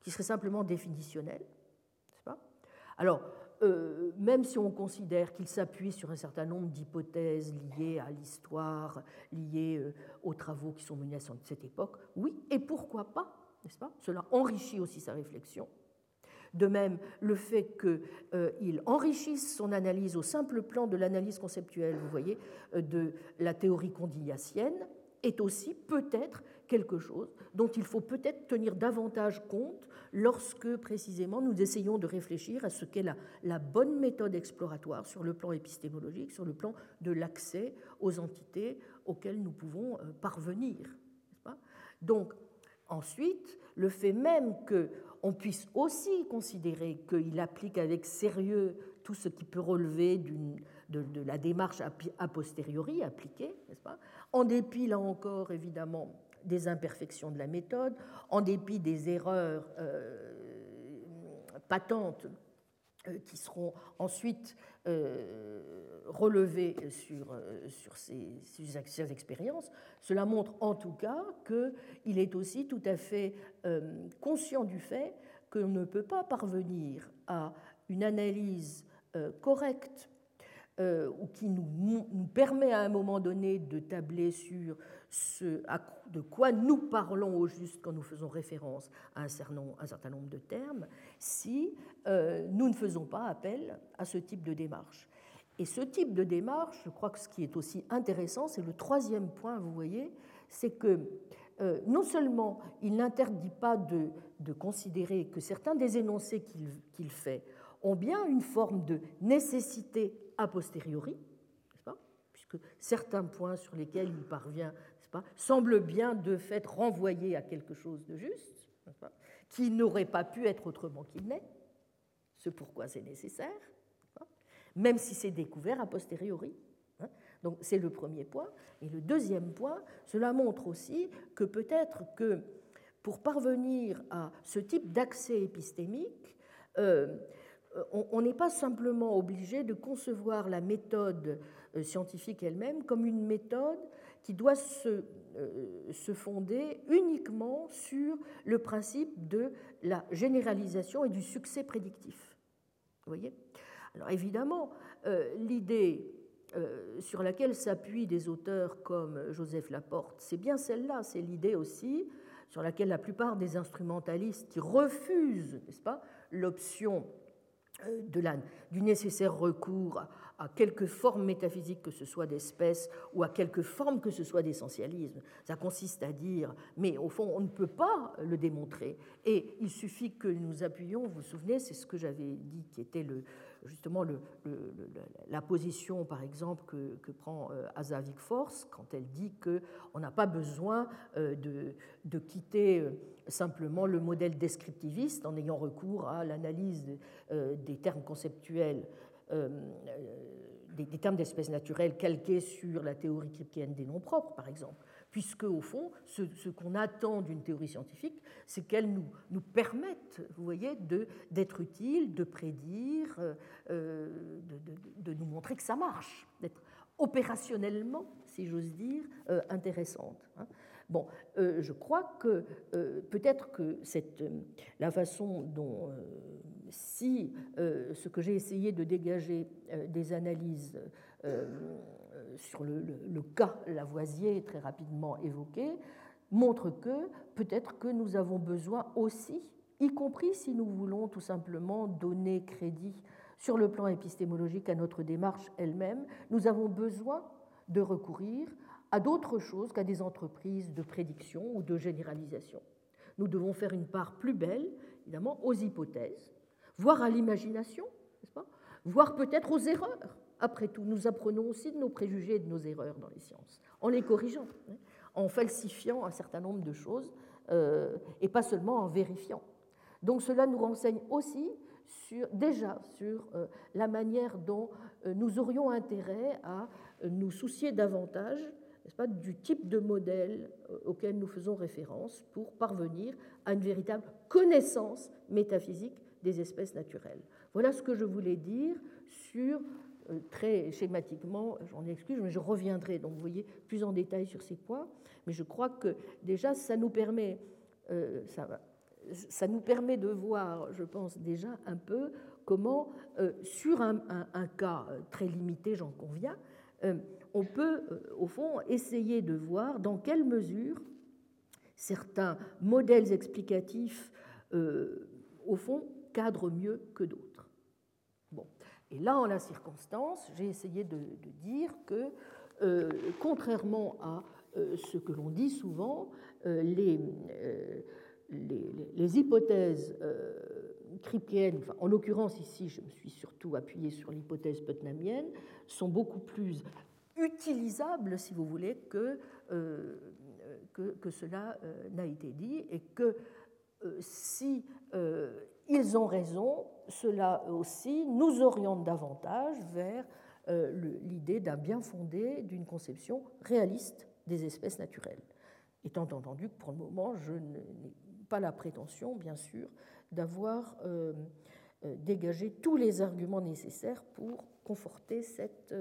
qui serait simplement définitionnelle. Alors, euh, même si on considère qu'il s'appuie sur un certain nombre d'hypothèses liées à l'histoire, liées euh, aux travaux qui sont menés à cette époque, oui, et pourquoi pas, n'est-ce pas? Cela enrichit aussi sa réflexion. De même, le fait qu'il enrichisse son analyse au simple plan de l'analyse conceptuelle, vous voyez, de la théorie condiliacienne, est aussi peut-être quelque chose dont il faut peut-être tenir davantage compte lorsque précisément nous essayons de réfléchir à ce qu'est la, bonne méthode exploratoire sur le plan épistémologique, sur le plan de l'accès aux entités auxquelles nous pouvons euh, parvenir. Donc, ensuite, le fait même qu'on puisse aussi considérer qu'il applique avec sérieux tout ce qui peut relever de, la démarche a posteriori appliquée, En dépit, là encore, évidemment, des imperfections de la méthode, en dépit des erreurs euh, patentes euh, qui seront ensuite euh, relevées sur, ces, ces, expériences, cela montre en tout cas qu'il est aussi tout à fait conscient du fait qu'on ne peut pas parvenir à une analyse correcte ou qui nous, permet à un moment donné de tabler sur de quoi nous parlons au juste quand nous faisons référence à un certain nombre, de termes, si euh, nous ne faisons pas appel à ce type de démarche. Et ce type de démarche, je crois que ce qui est aussi intéressant, c'est le troisième point, vous voyez, c'est que euh, non seulement il n'interdit pas de, considérer que certains des énoncés qu'il fait ont bien une forme de nécessité a posteriori, puisque certains points sur lesquels il parvient semble bien de fait renvoyer à quelque chose de juste, qui n'aurait pas pu être autrement qu'il n'est, ce pourquoi c'est nécessaire, même si c'est découvert a posteriori. Hein. Donc c'est le premier point. Et le deuxième point, cela montre aussi que peut-être que pour parvenir à ce type d'accès épistémique, euh, on n'est pas simplement obligé de concevoir la méthode euh, scientifique elle-même comme une méthode qui doit se, euh, se, fonder uniquement sur le principe de la généralisation et du succès prédictif. Vous voyez? Alors évidemment, euh, l'idée euh, sur laquelle s'appuient des auteurs comme Joseph Laporte, c'est bien celle-là, c'est l'idée aussi sur laquelle la plupart des instrumentalistes qui refusent, n'est-ce pas, l'option de la, du nécessaire recours à quelque forme métaphysique que ce soit d'espèce ou à quelque forme que ce soit d'essentialisme. Ça consiste à dire, mais au fond, on ne peut pas le démontrer. Et il suffit que nous appuyions, vous vous souvenez, c'est ce que j'avais dit qui était le, justement la position, par exemple, que, prend euh, Asa Force quand elle dit qu'on n'a pas besoin euh, de, quitter euh, simplement le modèle descriptiviste en ayant recours à l'analyse des termes conceptuels des, termes d'espèces naturelles calqués sur la théorie kripkeenne des noms propres, par exemple, puisque au fond, ce, qu'on attend d'une théorie scientifique, c'est qu'elle nous, permette, vous voyez, d'être utile, de prédire, euh, euh, de, nous montrer que ça marche, d'être opérationnellement, si j'ose dire, intéressante. Hein. Bon, je crois que peut-être que cette, la façon dont si euh, ce que j'ai essayé de dégager euh, des analyses euh, sur le, cas Lavoisier, très rapidement évoqué, montre que peut-être que nous avons besoin aussi, y compris si nous voulons tout simplement donner crédit sur le plan épistémologique à notre démarche elle-même, nous avons besoin de recourir à d'autres choses qu'à des entreprises de prédiction ou de généralisation. Nous devons faire une part plus belle, évidemment, aux hypothèses, voire à l'imagination, voire peut-être aux erreurs. Après tout, nous apprenons aussi de nos préjugés et de nos erreurs dans les sciences, en les corrigeant, hein, en falsifiant un certain nombre de choses, euh, et pas seulement en vérifiant. Donc cela nous renseigne aussi sur, déjà sur euh, la manière dont euh, nous aurions intérêt à nous soucier davantage pas, du type de modèle auquel nous faisons référence pour parvenir à une véritable connaissance métaphysique des espèces naturelles. Voilà ce que je voulais dire sur, très schématiquement, j'en excuse, mais je reviendrai, donc vous voyez, plus en détail sur ces points, mais je crois que déjà, ça nous permet, euh, ça, nous permet de voir, je pense déjà un peu, comment, euh, sur un, cas très limité, j'en conviens, on peut, au fond, essayer de voir dans quelle mesure certains modèles explicatifs, au fond, cadrent mieux que d'autres. Et là, en la circonstance, j'ai essayé de, dire que, euh, contrairement à euh, ce que l'on dit souvent, euh, les, hypothèses kripkeyennes, en l'occurrence ici, je me suis surtout appuyé sur l'hypothèse putnamienne, sont beaucoup plus utilisables, si vous voulez, que, que, que cela n'a été dit, et que si ils ont raison, cela aussi nous oriente davantage vers euh, l'idée d'un bien fondé, d'une conception réaliste des espèces naturelles. Étant entendu que pour le moment, je n'ai pas la prétention, bien sûr, d'avoir euh, euh, dégagé tous les arguments nécessaires pour conforter cette,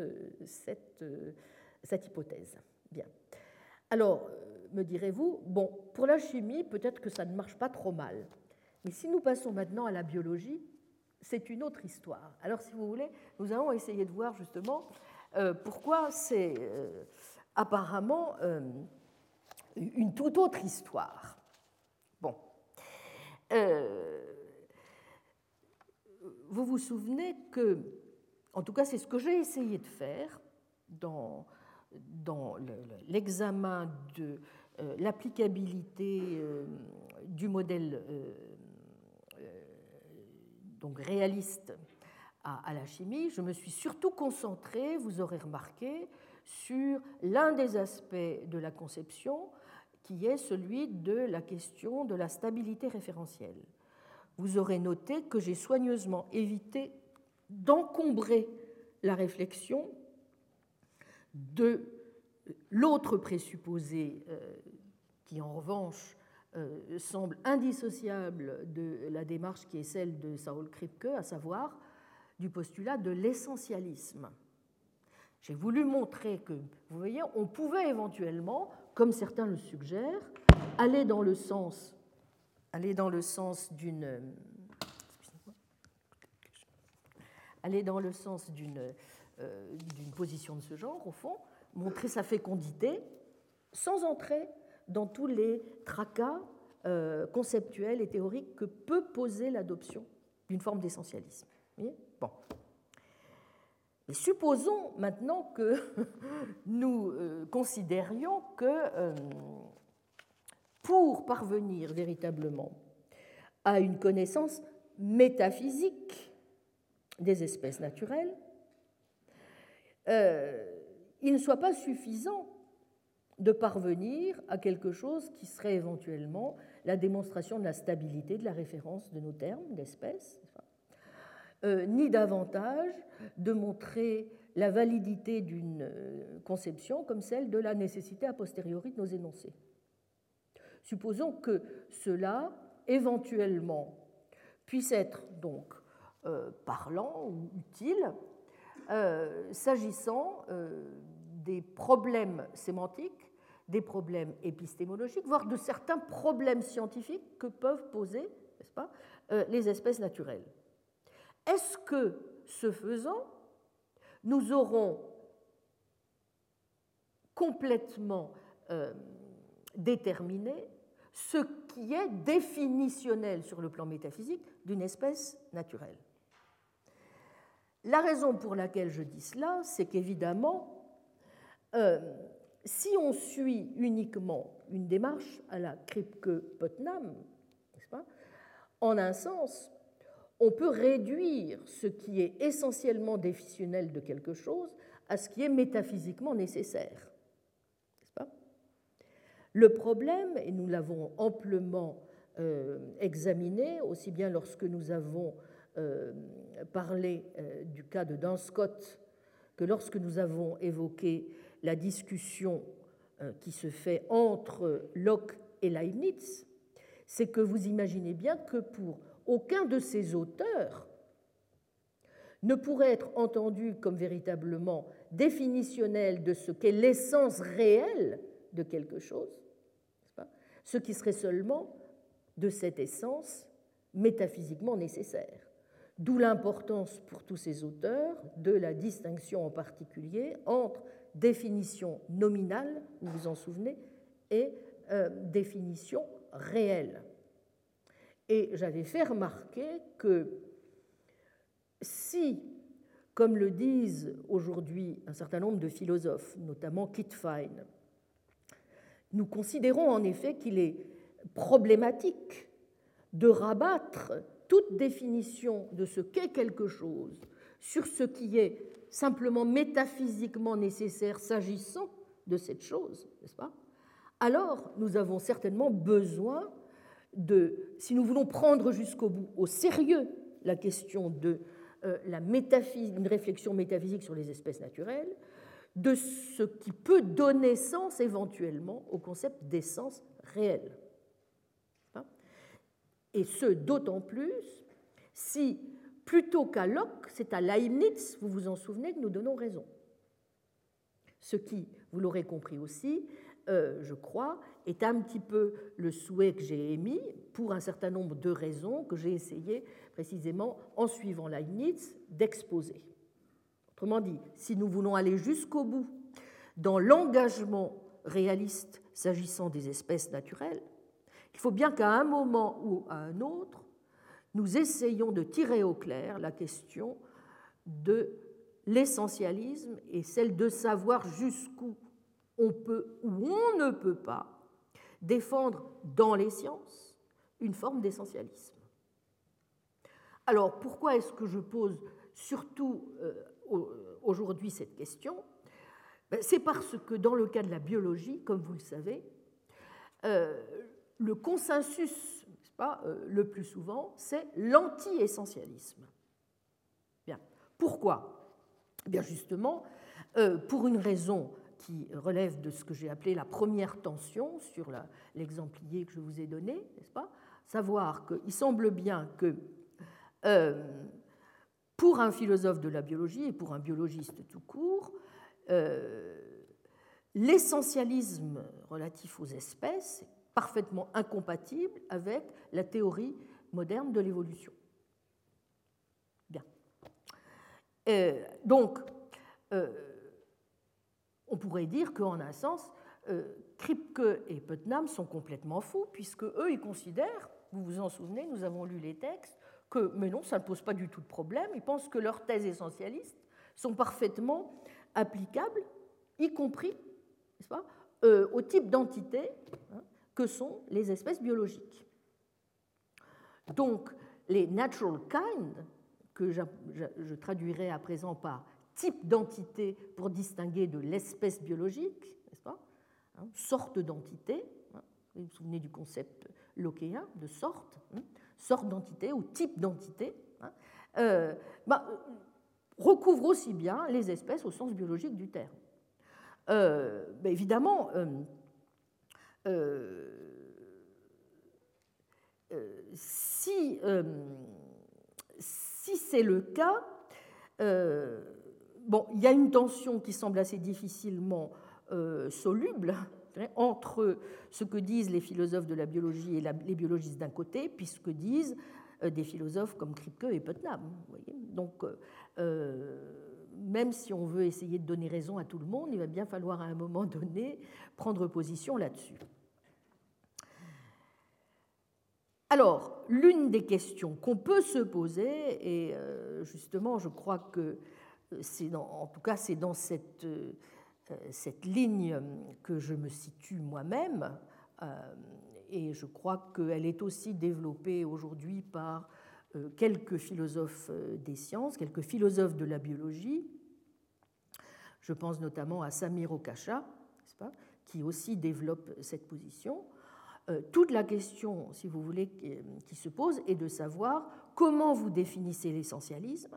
cette hypothèse. Bien. Alors, me direz-vous, bon, pour la chimie, peut-être que ça ne marche pas trop mal. Mais si nous passons maintenant à la biologie, c'est une autre histoire. Alors, si vous voulez, nous allons essayer de voir justement euh, pourquoi c'est euh, apparemment euh, une toute autre histoire. Bon. vous vous souvenez que, en tout cas, c'est ce que j'ai essayé de faire dans, dans l'examen de l'applicabilité du modèle donc réaliste à, la chimie, je me suis surtout concentrée, vous aurez remarqué, sur l'un des aspects de la conception qui est celui de la question de la stabilité référentielle. Vous aurez noté que j'ai soigneusement évité d'encombrer la réflexion de l'autre présupposé euh, qui, en revanche, euh, semble indissociable de la démarche qui est celle de Saul Kripke, à savoir du postulat de l'essentialisme. J'ai voulu montrer que, vous voyez, on pouvait éventuellement, comme certains le suggèrent, aller dans le sens, aller dans le sens d'une, aller dans le sens d'une, euh, d'une position de ce genre, au fond, montrer sa fécondité, sans entrer dans tous les tracas euh, conceptuels et théoriques que peut poser l'adoption d'une forme d'essentialisme. Bon. Mais supposons maintenant que nous euh, considérions que euh, pour parvenir véritablement à une connaissance métaphysique des espèces naturelles, il ne soit pas suffisant de parvenir à quelque chose qui serait éventuellement la démonstration de la stabilité de la référence de nos termes d'espèces, euh, ni davantage de montrer la validité d'une euh, conception comme celle de la nécessité a posteriori de nos énoncés. Supposons que cela, éventuellement, puisse être donc euh, parlant ou utile s'agissant des problèmes sémantiques, des problèmes épistémologiques, voire de certains problèmes scientifiques que peuvent poser, n'est-ce pas, euh, les espèces naturelles. Est-ce que, ce faisant, nous aurons complètement euh, déterminé ce qui est définitionnel sur le plan métaphysique d'une espèce naturelle? La raison pour laquelle je dis cela, c'est qu'évidemment, euh, si on suit uniquement une démarche à la Kripke-Putnam, en un sens, on peut réduire ce qui est essentiellement définitionnel de quelque chose à ce qui est métaphysiquement nécessaire. Pas? Le problème, et nous l'avons amplement euh, examiné, aussi bien lorsque nous avons euh, parlé du cas de Dan Scott que lorsque nous avons évoqué la discussion euh, qui se fait entre Locke et Leibniz, c'est que vous imaginez bien que pour aucun de ces auteurs ne pourrait être entendu comme véritablement définitionnel de ce qu'est l'essence réelle de quelque chose, ce qui serait seulement de cette essence métaphysiquement nécessaire. D'où l'importance pour tous ces auteurs de la distinction en particulier entre définition nominale, vous vous en souvenez, et euh, définition réelle. Et j'avais fait remarquer que si, comme le disent aujourd'hui un certain nombre de philosophes, notamment Kit Fine, nous considérons en effet qu'il est problématique de rabattre toute définition de ce qu'est quelque chose sur ce qui est simplement métaphysiquement nécessaire s'agissant de cette chose, n'est-ce pas? Alors, nous avons certainement besoin de, si nous voulons prendre jusqu'au bout, au sérieux, la question de euh, la une réflexion métaphysique sur les espèces naturelles, de ce qui peut donner sens éventuellement au concept d'essence réelle. Et ce, d'autant plus si, plutôt qu'à Locke, c'est à Leibniz, vous vous en souvenez, que nous donnons raison. Ce qui, vous l'aurez compris aussi, euh, je crois, est un petit peu le souhait que j'ai émis pour un certain nombre de raisons que j'ai essayé précisément en suivant Leibniz d'exposer. Autrement dit, si nous voulons aller jusqu'au bout dans l'engagement réaliste s'agissant des espèces naturelles, il faut bien qu'à un moment ou à un autre, nous essayons de tirer au clair la question de l'essentialisme et celle de savoir jusqu'où on peut ou on ne peut pas défendre dans les sciences une forme d'essentialisme. Alors pourquoi est-ce que je pose surtout euh, aujourd'hui cette question? Ben, C'est parce que dans le cas de la biologie, comme vous le savez, euh, le consensus pas, euh, le plus souvent, c'est l'anti-essentialisme. Bien. Pourquoi? Eh Bien justement, pour une raison qui relève de ce que j'ai appelé la première tension sur l'exemplier que je vous ai donné, n'est-ce pas? Savoir qu'il semble bien que euh, pour un philosophe de la biologie et pour un biologiste tout court, euh, l'essentialisme relatif aux espèces parfaitement incompatible avec la théorie moderne de l'évolution. Bien. Euh, donc, on pourrait dire qu'en un sens, euh, Kripke et Putnam sont complètement fous, puisque eux, ils considèrent, vous vous en souvenez, nous avons lu les textes, que, mais non, ça ne pose pas du tout de problème. Ils pensent que leurs thèses essentialistes sont parfaitement applicables, y compris, n'est-ce pas, euh, au type d'entité hein, que sont les espèces biologiques. Donc, les natural kind, que je traduirai à présent par type d'entité pour distinguer de l'espèce biologique, n'est-ce pas hein, Sorte d'entité. Hein, vous vous souvenez du concept lockéen de sorte, hein, sorte d'entité ou type d'entité. Euh, bah, recouvre aussi bien les espèces au sens biologique du terme. Euh, bah, évidemment, euh, si, si c'est le cas, bon, il y a une tension qui semble assez difficilement euh, soluble hein, entre ce que disent les philosophes de la biologie et les biologistes d'un côté, puis ce que disent euh, des philosophes comme Kripke et Putnam. Donc, euh, même si on veut essayer de donner raison à tout le monde, il va bien falloir à un moment donné prendre position là-dessus. Alors, l'une des questions qu'on peut se poser, et justement, je crois que en tout cas, c'est dans cette, euh, ligne que je me situe moi-même, euh, et je crois qu'elle est aussi développée aujourd'hui par euh, quelques philosophes des sciences, quelques philosophes de la biologie. Je pense notamment à Samir Okacha, qui aussi développe cette position. Toute la question, si vous voulez, qui se pose est de savoir comment vous définissez l'essentialisme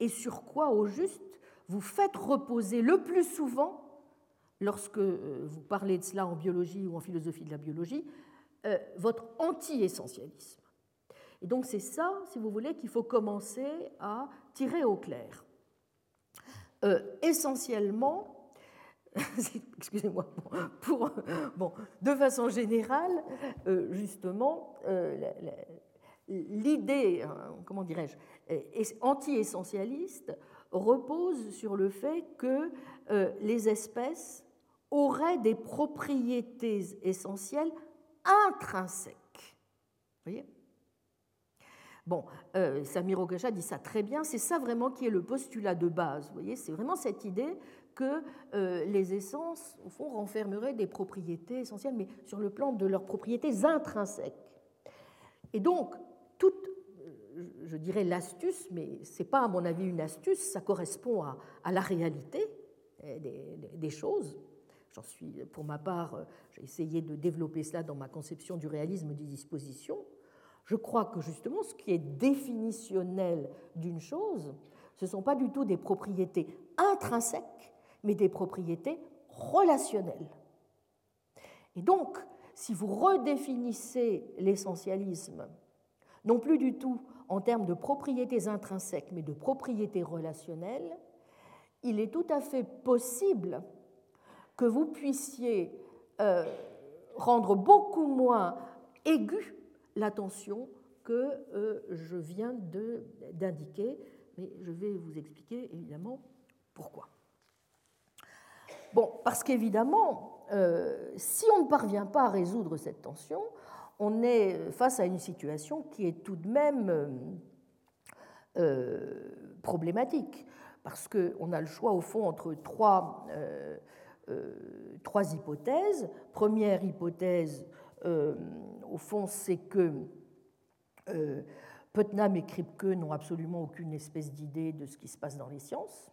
et sur quoi, au juste, vous faites reposer le plus souvent, lorsque euh, vous parlez de cela en biologie ou en philosophie de la biologie, euh, votre anti-essentialisme. Et donc c'est ça, si vous voulez, qu'il faut commencer à tirer au clair. Euh, essentiellement, excusez-moi, pour, bon, de façon générale, justement, l'idée, hein, comment dirais-je, anti-essentialiste repose sur le fait que euh, les espèces auraient des propriétés essentielles intrinsèques. Voyez? Bon, euh, Samir dit ça très bien, c'est ça vraiment qui est le postulat de base. Vous voyez, c'est vraiment cette idée que euh, les essences, au fond, renfermeraient des propriétés essentielles, mais sur le plan de leurs propriétés intrinsèques. Et donc, toute, je dirais l'astuce, mais ce n'est pas à mon avis une astuce, ça correspond à, la réalité eh, des, choses. J'en suis, pour ma part, j'ai essayé de développer cela dans ma conception du réalisme des dispositions. Je crois que justement, ce qui est définitionnel d'une chose, ce ne sont pas du tout des propriétés intrinsèques, mais des propriétés relationnelles. Et donc, si vous redéfinissez l'essentialisme, non plus du tout en termes de propriétés intrinsèques, mais de propriétés relationnelles, il est tout à fait possible que vous puissiez euh, rendre beaucoup moins aiguë l'attention que euh, je viens d'indiquer, mais je vais vous expliquer évidemment pourquoi. Bon, parce qu'évidemment, euh, si on ne parvient pas à résoudre cette tension, on est face à une situation qui est tout de même euh, problématique, parce qu'on a le choix au fond entre trois, trois hypothèses. Première hypothèse, au fond, c'est que Putnam et Kripke n'ont absolument aucune espèce d'idée de ce qui se passe dans les sciences.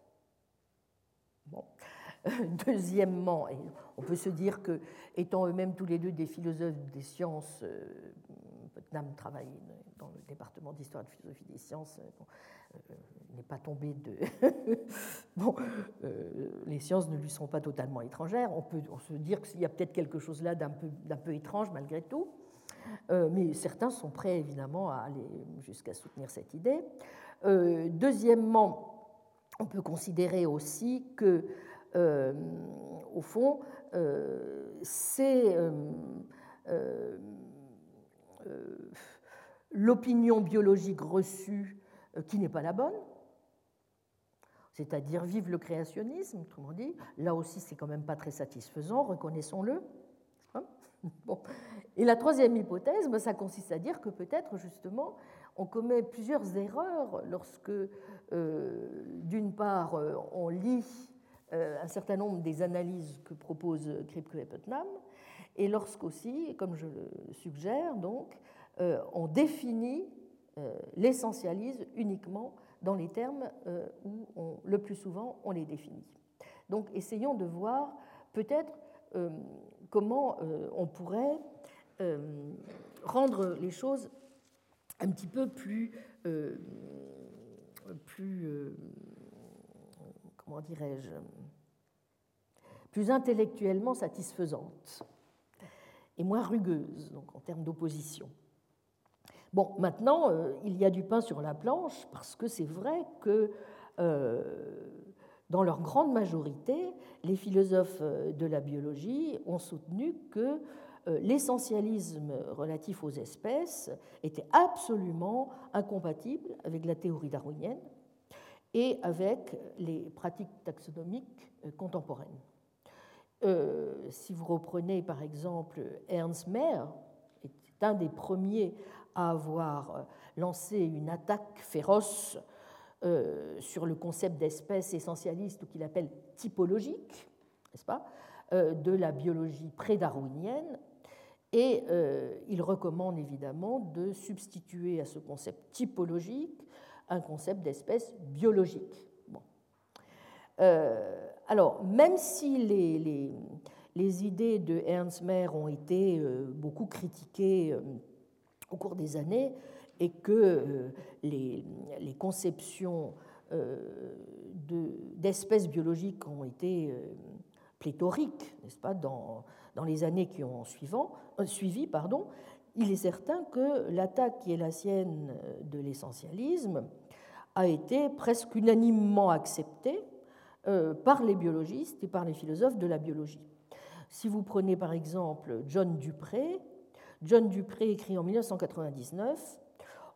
Deuxièmement, on peut se dire que, étant eux-mêmes tous les deux des philosophes des sciences, euh, Putnam travaille dans le département d'histoire de philosophie des sciences, euh, euh, n'est pas tombé de. bon, les sciences ne lui sont pas totalement étrangères. On peut se dire qu'il y a peut-être quelque chose là d'un peu, étrange malgré tout. mais certains sont prêts évidemment à aller jusqu'à soutenir cette idée. deuxièmement, on peut considérer aussi que euh, au fond, euh, c'est euh, l'opinion biologique reçue qui n'est pas la bonne, c'est-à-dire vive le créationnisme, autrement dit. Là aussi, c'est quand même pas très satisfaisant, reconnaissons-le. Hein bon. Et la troisième hypothèse, ben, ça consiste à dire que peut-être justement on commet plusieurs erreurs lorsque, d'une part, on lit euh, un certain nombre des analyses que propose Kripke et Putnam, et lorsqu'aussi, comme je le suggère, donc, euh, on définit euh, l'essentialisme uniquement dans les termes où le plus souvent on les définit. Donc essayons de voir peut-être comment on pourrait rendre les choses un petit peu plus, comment dirais-je, plus intellectuellement satisfaisante et moins rugueuse, donc en termes d'opposition. Bon, maintenant, euh, il y a du pain sur la planche parce que c'est vrai que euh, dans leur grande majorité, les philosophes euh, de la biologie ont soutenu que l'essentialisme relatif aux espèces était absolument incompatible avec la théorie darwinienne et avec les pratiques taxonomiques contemporaines. Si vous reprenez par exemple Ernst Mayr, est un des premiers à avoir euh, lancé une attaque féroce sur le concept d'espèce essentialiste ou qu'il appelle typologique, n'est-ce pas, de la biologie pré-darwinienne. Et il recommande évidemment de substituer à ce concept typologique un concept d'espèce biologique. Bon. Euh, alors, même si les, les, les, idées de Ernst Mayr ont été euh, beaucoup critiquées euh, au cours des années et que les, les, conceptions d'espèces biologiques ont été pléthoriques, n'est-ce pas, dans, les années qui ont suivant, suivi, pardon, il est certain que l'attaque qui est la sienne de l'essentialisme a été presque unanimement acceptée euh, par les biologistes et par les philosophes de la biologie. Si vous prenez par exemple John Dupré, John Dupré écrit en 1999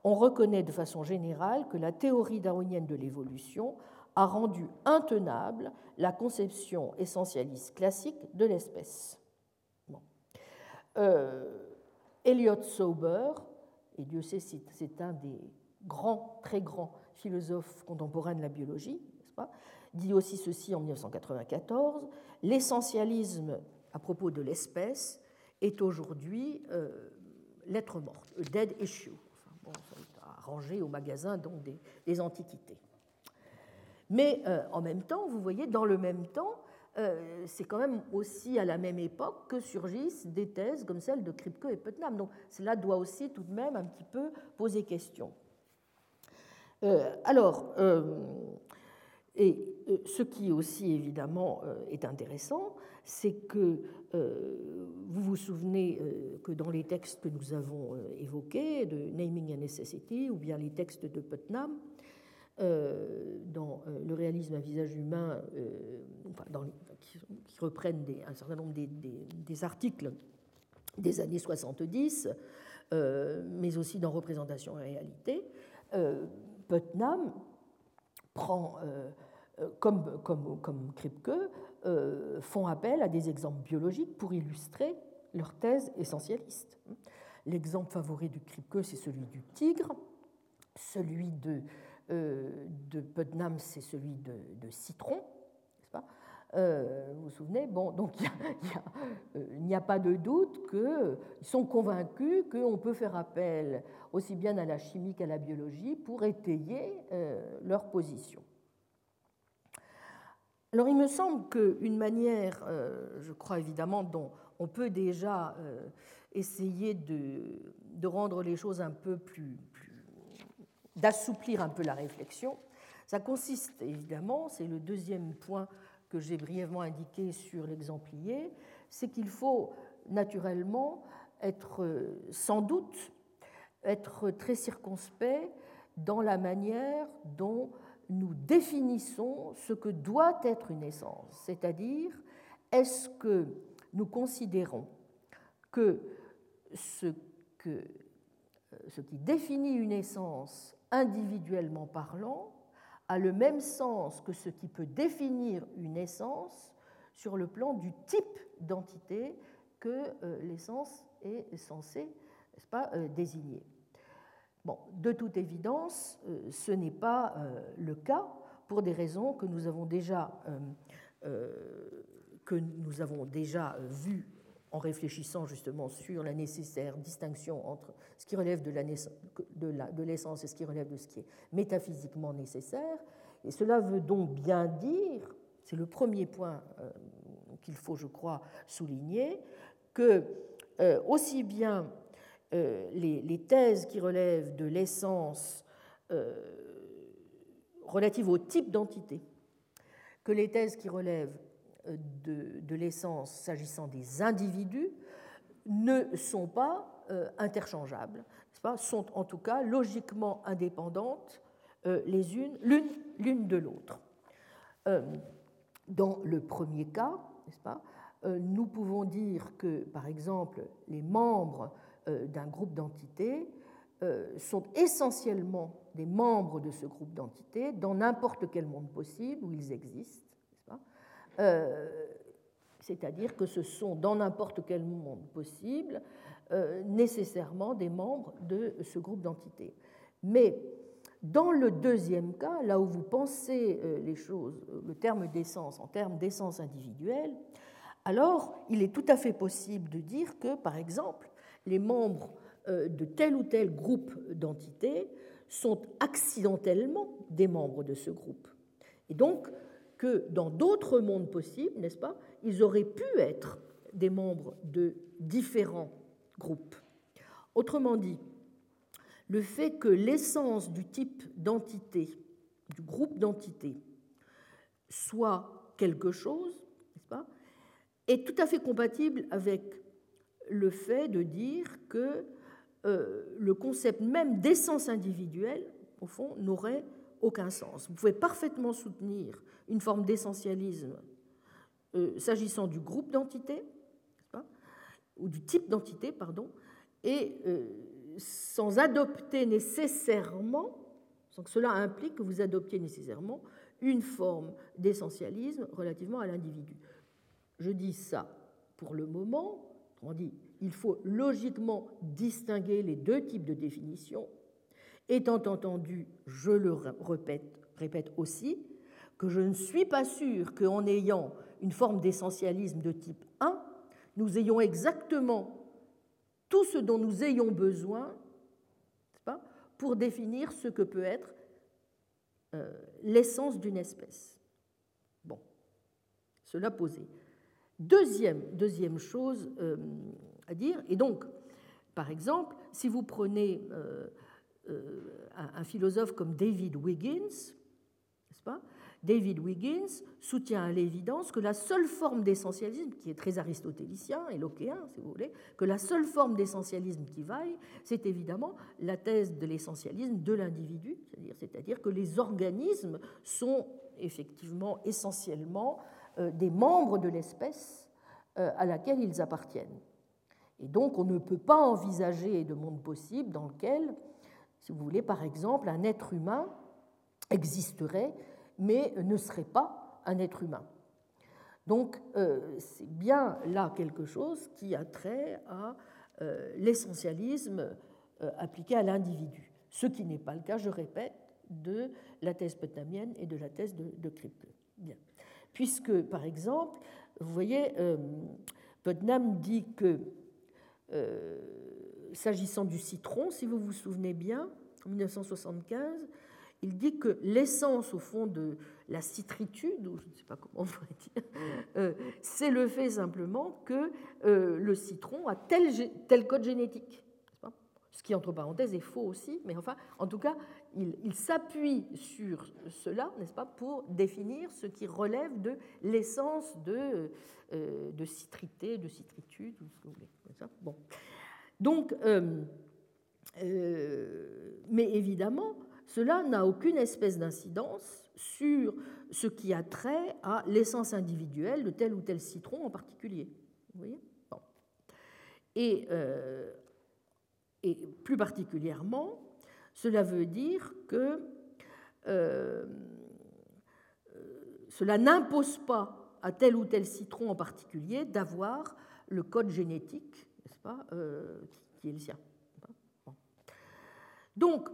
On reconnaît de façon générale que la théorie darwinienne de l'évolution a rendu intenable la conception essentialiste classique de l'espèce. Euh, Elliot Sauber, et Dieu sait c'est un des grand, très grand philosophe contemporain de la biologie, pas, dit aussi ceci en 1994 l'essentialisme à propos de l'espèce est aujourd'hui euh, lettre morte, dead issue. Enfin, bon, rangé au magasin donc des, antiquités. Mais euh, en même temps, vous voyez, dans le même temps, euh, c'est quand même aussi à la même époque que surgissent des thèses comme celle de Kripke et Putnam. Donc cela doit aussi tout de même un petit peu poser question. Euh, alors, et ce qui aussi évidemment est intéressant, c'est que vous vous souvenez que dans les textes que nous avons évoqués, de Naming and Necessity, ou bien les textes de Putnam, dans le réalisme à visage humain, qui, reprennent un certain nombre des, articles des années 70, mais aussi dans Représentation et réalité, Putnam prend, comme, comme, comme Kripke, font appel à des exemples biologiques pour illustrer leur thèse essentialiste. L'exemple favori du Kripke, c'est celui du tigre. Celui de, de Putnam, c'est celui de, de citron. Pas? Euh, vous vous souvenez? Bon, donc il n'y a, pas de doute qu'ils sont convaincus qu'on peut faire appel aussi bien à la chimie qu'à la biologie pour étayer euh, leur position. Alors il me semble qu'une manière, euh, je crois évidemment, dont on peut déjà essayer de, rendre les choses un peu plus d'assouplir un peu la réflexion, ça consiste évidemment, c'est le deuxième point que j'ai brièvement indiqué sur l'exemplier, c'est qu'il faut naturellement être sans doute être très circonspect dans la manière dont nous définissons ce que doit être une essence, c'est-à-dire est-ce que nous considérons que ce, que ce qui définit une essence individuellement parlant a le même sens que ce qui peut définir une essence sur le plan du type d'entité que euh, l'essence est censée pas, euh, désigner. De toute évidence, euh, ce n'est pas le cas pour des raisons que nous avons déjà vues en réfléchissant justement sur la nécessaire distinction entre ce qui relève de l'essence et ce qui relève de ce qui est métaphysiquement nécessaire. Et cela veut donc bien dire, c'est le premier point euh, qu'il faut, je crois, souligner, que euh, aussi bien euh, les, thèses qui relèvent de l'essence relatives au type d'entité que les thèses qui relèvent de, l'essence s'agissant des individus ne sont pas euh, interchangeables, sont en tout cas logiquement indépendantes euh, les unes l'une de l'autre. Euh, dans le premier cas, n'est-ce nous pouvons dire que, par exemple, les membres d'un groupe d'entités sont essentiellement des membres de ce groupe d'entités dans n'importe quel monde possible où ils existent. euh, c'est-à-dire que ce sont dans n'importe quel monde possible euh, nécessairement des membres de ce groupe d'entités. Mais dans le deuxième cas, là où vous pensez euh, les choses, le terme d'essence en termes d'essence individuelle, alors il est tout à fait possible de dire que, par exemple, les membres de tel ou tel groupe d'entités sont accidentellement des membres de ce groupe. Et donc, que dans d'autres mondes possibles, n'est-ce pas, ils auraient pu être des membres de différents groupes. Autrement dit, le fait que l'essence du type d'entité, du groupe d'entités, soit quelque chose, n'est-ce pas, est tout à fait compatible avec le fait de dire que euh, le concept même d'essence individuelle, au fond, n'aurait aucun sens. Vous pouvez parfaitement soutenir une forme d'essentialisme euh, s'agissant du groupe d'entités, ou du type d'entité, pardon, et euh, sans adopter nécessairement, sans que cela implique que vous adoptiez nécessairement une forme d'essentialisme relativement à l'individu. Je dis ça pour le moment, on dit il faut logiquement distinguer les deux types de définitions, étant entendu, je le répète, aussi, que je ne suis pas sûr qu'en ayant une forme d'essentialisme de type 1, nous ayons exactement tout ce dont nous ayons besoin pour définir ce que peut être euh, l'essence d'une espèce. Bon, cela posé. Deuxième, deuxième chose euh, à dire, et donc, par exemple, si vous prenez euh, un, un, philosophe comme David Wiggins, n'est-ce pas? David Wiggins soutient à l'évidence que la seule forme d'essentialisme, qui est très aristotélicien et lockéen, si vous voulez, que la seule forme d'essentialisme qui vaille, c'est évidemment la thèse de l'essentialisme de l'individu, c'est-à-dire que les organismes sont effectivement essentiellement euh, des membres de l'espèce euh, à laquelle ils appartiennent. Et donc on ne peut pas envisager de monde possible dans lequel, si vous voulez, par exemple, un être humain existerait mais ne serait pas un être humain. Donc euh, c'est bien là quelque chose qui a trait à euh, l'essentialisme euh, appliqué à l'individu, ce qui n'est pas le cas, je répète, de la thèse putnamienne et de la thèse de, de Kripke. Bien. Puisque, par exemple, vous voyez, Putnam dit que, s'agissant du citron, si vous vous souvenez bien, en 1975, il dit que l'essence, au fond, de la citritude, ou je ne sais pas comment on pourrait dire, euh, c'est le fait simplement que euh, le citron a tel, tel code génétique. Ce qui, entre parenthèses, est faux aussi, mais enfin, en tout cas, il, s'appuie sur cela, n'est-ce pas, pour définir ce qui relève de l'essence de, euh, de citrité, de citritude, ou ce que vous voulez. Bon. Donc, mais évidemment, cela n'a aucune espèce d'incidence sur ce qui a trait à l'essence individuelle de tel ou tel citron en particulier. Vous voyez? Et, euh, et, plus particulièrement, cela veut dire que euh, cela n'impose pas à tel ou tel citron en particulier d'avoir le code génétique, euh, qui est le sien. Donc,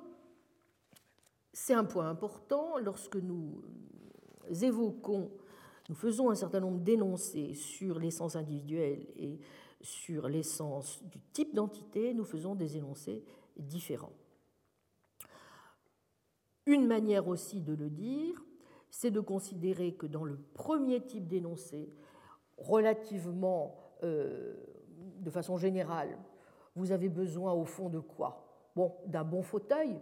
c'est un point important lorsque nous évoquons, nous faisons un certain nombre d'énoncés sur l'essence individuelle et sur l'essence du type d'entité, nous faisons des énoncés différents. Une manière aussi de le dire, c'est de considérer que dans le premier type d'énoncé, relativement, euh, de façon générale, vous avez besoin au fond de quoi? Bon, d'un bon fauteuil,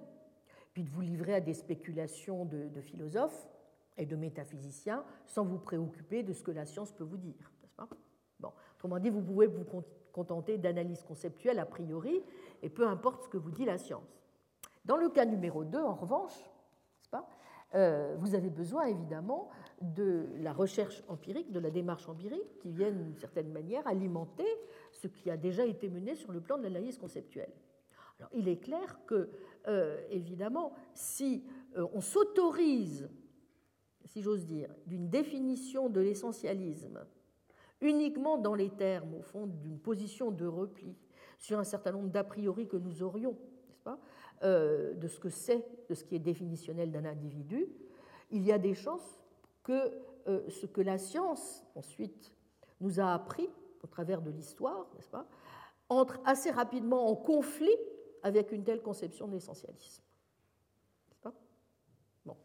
puis de vous livrer à des spéculations de, philosophes et de métaphysiciens sans vous préoccuper de ce que la science peut vous dire. Pas? Bon. Autrement dit, vous pouvez vous contenter d'analyses conceptuelles a priori, et peu importe ce que vous dit la science. Dans le cas numéro 2, en revanche, pas, euh, vous avez besoin évidemment de la recherche empirique, de la démarche empirique, qui viennent d'une certaine manière alimenter ce qui a déjà été mené sur le plan de l'analyse conceptuelle. Alors, il est clair que euh, évidemment, si euh, on s'autorise, si j'ose dire, d'une définition de l'essentialisme uniquement dans les termes, au fond, d'une position de repli sur un certain nombre d'a priori que nous aurions, n'est-ce pas, euh, de ce que c'est, de ce qui est définitionnel d'un individu, il y a des chances que ce que la science, ensuite, nous a appris au travers de l'histoire, n'est-ce pas, entre assez rapidement en conflit avec une telle conception de l'essentialisme. Bon.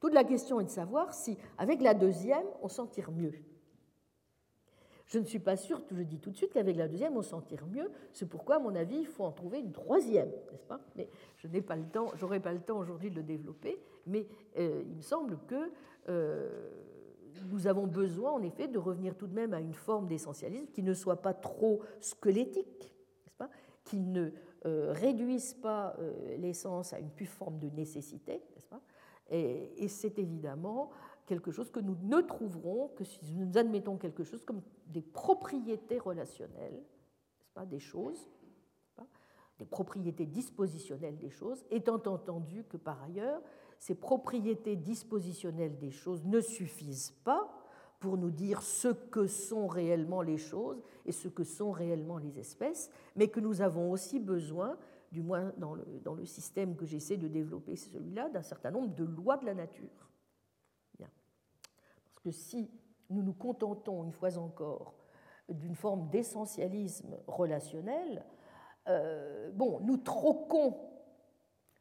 Toute la question est de savoir si, avec la deuxième, on s'en tire mieux. Je ne suis pas sûre, je dis tout de suite qu'avec la deuxième, on s'en tire mieux. C'est pourquoi, à mon avis, il faut en trouver une troisième, n'est-ce pas? Mais je n'ai pas le temps, j'aurai pas le temps aujourd'hui de le développer, mais euh, il me semble que euh, nous avons besoin, en effet, de revenir tout de même à une forme d'essentialisme qui ne soit pas trop squelettique, Qui ne euh, réduisent pas l'essence à une pure forme de nécessité, Et, c'est évidemment quelque chose que nous ne trouverons que si nous admettons quelque chose comme des propriétés relationnelles, des choses, des propriétés dispositionnelles des choses, étant entendu que par ailleurs, ces propriétés dispositionnelles des choses ne suffisent pas pour nous dire ce que sont réellement les choses et ce que sont réellement les espèces, mais que nous avons aussi besoin du moins dans le, dans le système que j'essaie de développer, c'est celui-là, d'un certain nombre de lois de la nature. Bien. Parce que si nous nous contentons, une fois encore, d'une forme d'essentialisme relationnel, euh, bon, nous troquons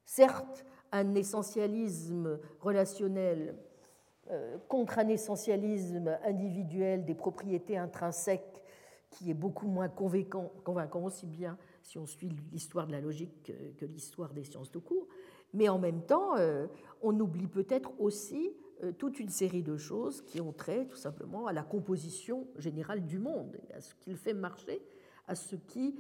certes un essentialisme relationnel euh, contre un essentialisme individuel des propriétés intrinsèques qui est beaucoup moins convaincant, aussi bien si on suit l'histoire de la logique que, l'histoire des sciences de cours, mais en même temps, euh, on oublie peut-être aussi euh, toute une série de choses qui ont trait tout simplement à la composition générale du monde, à ce qu'il fait marcher, à ce qui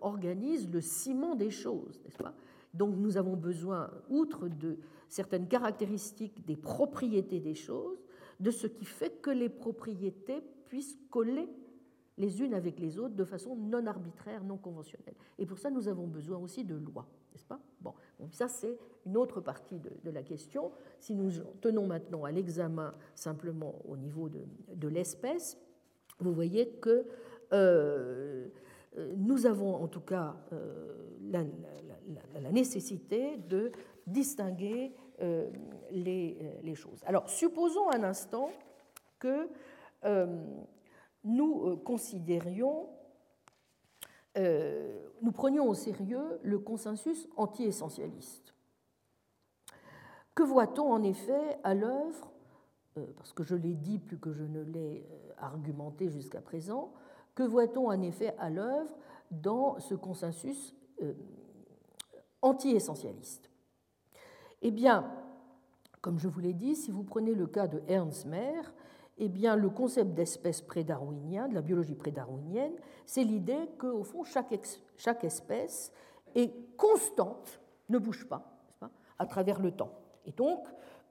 organise le ciment des choses, n'est-ce pas? Donc nous avons besoin, outre de certaines caractéristiques des propriétés des choses, de ce qui fait que les propriétés puissent coller les unes avec les autres de façon non arbitraire, non conventionnelle. Et pour ça, nous avons besoin aussi de lois, n'est-ce pas? Bon, ça c'est une autre partie de, la question. Si nous tenons maintenant à l'examen simplement au niveau de, l'espèce, vous voyez que euh, nous avons en tout cas euh, la, nécessité de distinguer euh, les, les, choses. Alors, supposons un instant que nous euh, considérions, euh, nous prenions au sérieux le consensus anti-essentialiste. Que voit-on en effet à l'œuvre, euh, parce que je l'ai dit plus que je ne l'ai argumenté jusqu'à présent, que voit-on en effet à l'œuvre dans ce consensus anti-essentialiste Eh bien, comme je vous l'ai dit, si vous prenez le cas de Ernst Mayr, eh bien, le concept d'espèce prédarwinien, de la biologie prédarwinienne, c'est l'idée qu'au fond, chaque, chaque, espèce est constante, ne bouge pas, pas, à travers le temps. Et donc,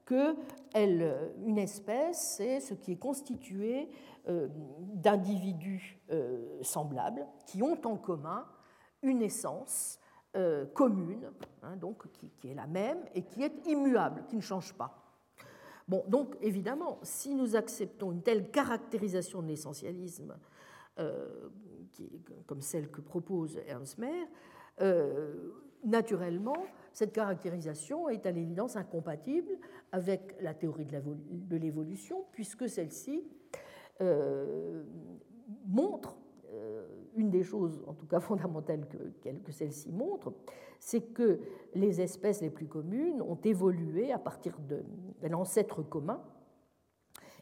que elle, une espèce, c'est ce qui est constitué euh, d'individus euh, semblables qui ont en commun une essence euh, commune, hein, donc qui, est la même et qui est immuable, qui ne change pas. Bon, donc évidemment, si nous acceptons une telle caractérisation de l'essentialisme, euh, comme celle que propose Ernst Mayr, euh, naturellement, cette caractérisation est à l'évidence incompatible avec la théorie de l'évolution, puisque celle-ci montre une des choses, en tout cas fondamentales que, celle-ci montre, c'est que les espèces les plus communes ont évolué à partir d'un ancêtre commun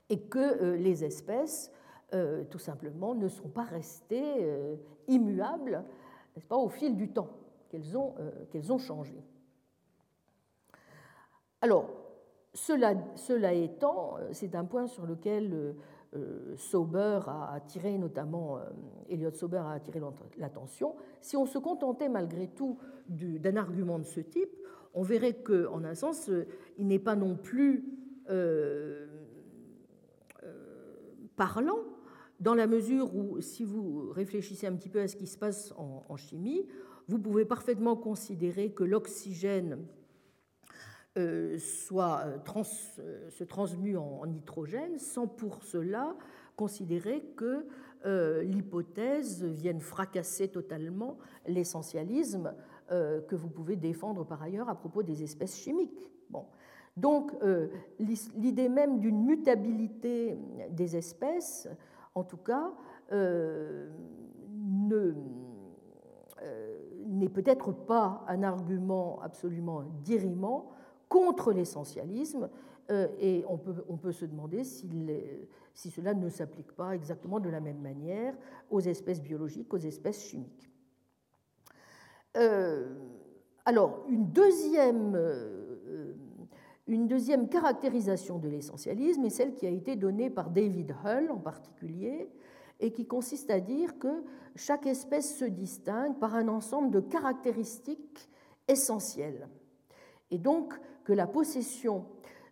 et que euh, les espèces, euh, tout simplement, ne sont pas restées euh, immuables pas, au fil du temps, qu'elles ont, qu'elles ont changé. Alors, cela, cela étant, c'est un point sur lequel euh, Sauber a attiré, notamment euh, Elliot Sauber a attiré l'attention. Si on se contentait malgré tout d'un argument de ce type, on verrait qu'en un sens, euh, il n'est pas non plus parlant, dans la mesure où, si vous réfléchissez un petit peu à ce qui se passe en chimie, vous pouvez parfaitement considérer que l'oxygène euh, soit euh, euh, se transmue en, nitrogène sans pour cela considérer que l'hypothèse vienne fracasser totalement l'essentialisme que vous pouvez défendre par ailleurs à propos des espèces chimiques. Bon. Donc l'idée même d'une mutabilité des espèces, en tout cas, n'est peut-être pas un argument absolument dirimant contre l'essentialisme, euh, et on peut, on peut, se demander si, si cela ne s'applique pas exactement de la même manière aux espèces biologiques, aux espèces chimiques. Euh, alors, une deuxième, euh, une deuxième caractérisation de l'essentialisme est celle qui a été donnée par David Hull en particulier, et qui consiste à dire que chaque espèce se distingue par un ensemble de caractéristiques essentielles. Et donc, que la possession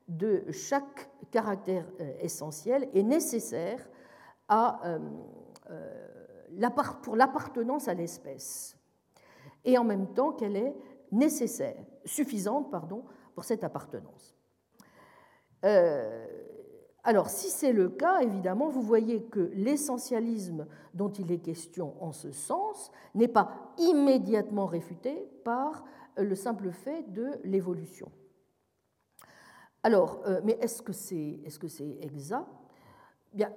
de chaque caractère euh, essentiel est nécessaire euh, euh, pour l'appartenance à l'espèce, et en même temps qu'elle est nécessaire, suffisante pardon, pour cette appartenance. Alors, si c'est le cas, évidemment, vous voyez que l'essentialisme dont il est question en ce sens n'est pas immédiatement réfuté par le simple fait de l'évolution. Alors, euh, mais est-ce que c'est est exact? Bien,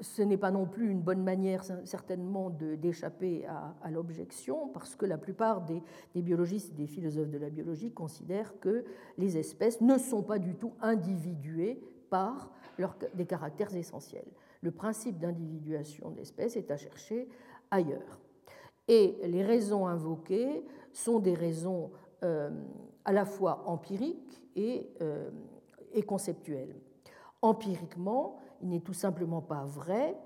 ce n'est pas non plus une bonne manière certainement d'échapper à, l'objection, parce que la plupart des, biologistes et des philosophes de la biologie considèrent que les espèces ne sont pas du tout individuées par des caractères essentiels. Le principe d'individuation d'espèces est à chercher ailleurs. Et les raisons invoquées sont des raisons euh, à la fois empiriques et, euh, et conceptuelles. Empiriquement, il n'est tout simplement pas vrai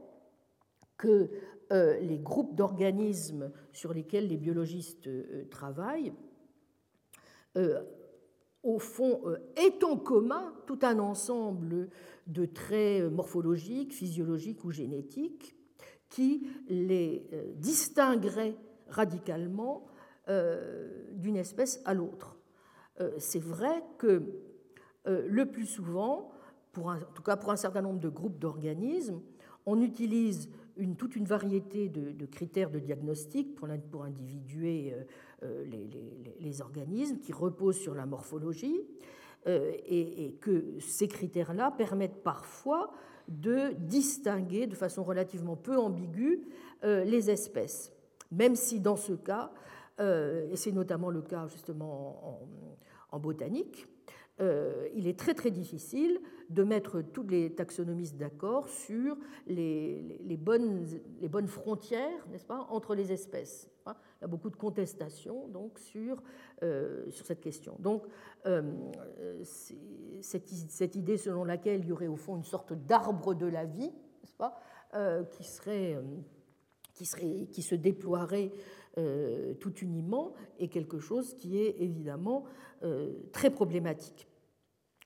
que euh, les groupes d'organismes sur lesquels les biologistes travaillent, au fond, aient en commun tout un ensemble de traits morphologiques, physiologiques ou génétiques qui les distingueraient radicalement d'une espèce à l'autre. C'est vrai que le plus souvent, en tout cas pour un certain nombre de groupes d'organismes, on utilise toute une variété de, critères de diagnostic pour, pour individuer euh, euh, les, organismes qui reposent sur la morphologie euh, et, et, que ces critères-là permettent parfois de distinguer de façon relativement peu ambiguë les espèces, même si dans ce cas, et c'est notamment le cas justement en, botanique, il est très très difficile de mettre tous les taxonomistes d'accord sur les, bonnes, les bonnes frontières, n'est-ce pas, entre les espèces. Il y a beaucoup de contestations donc sur, euh, sur cette question. Donc, euh, cette, cette, idée selon laquelle il y aurait au fond une sorte d'arbre de la vie, n'est-ce pas, euh, qui serait qui, serait, qui se déploierait tout uniment est quelque chose qui est évidemment très problématique.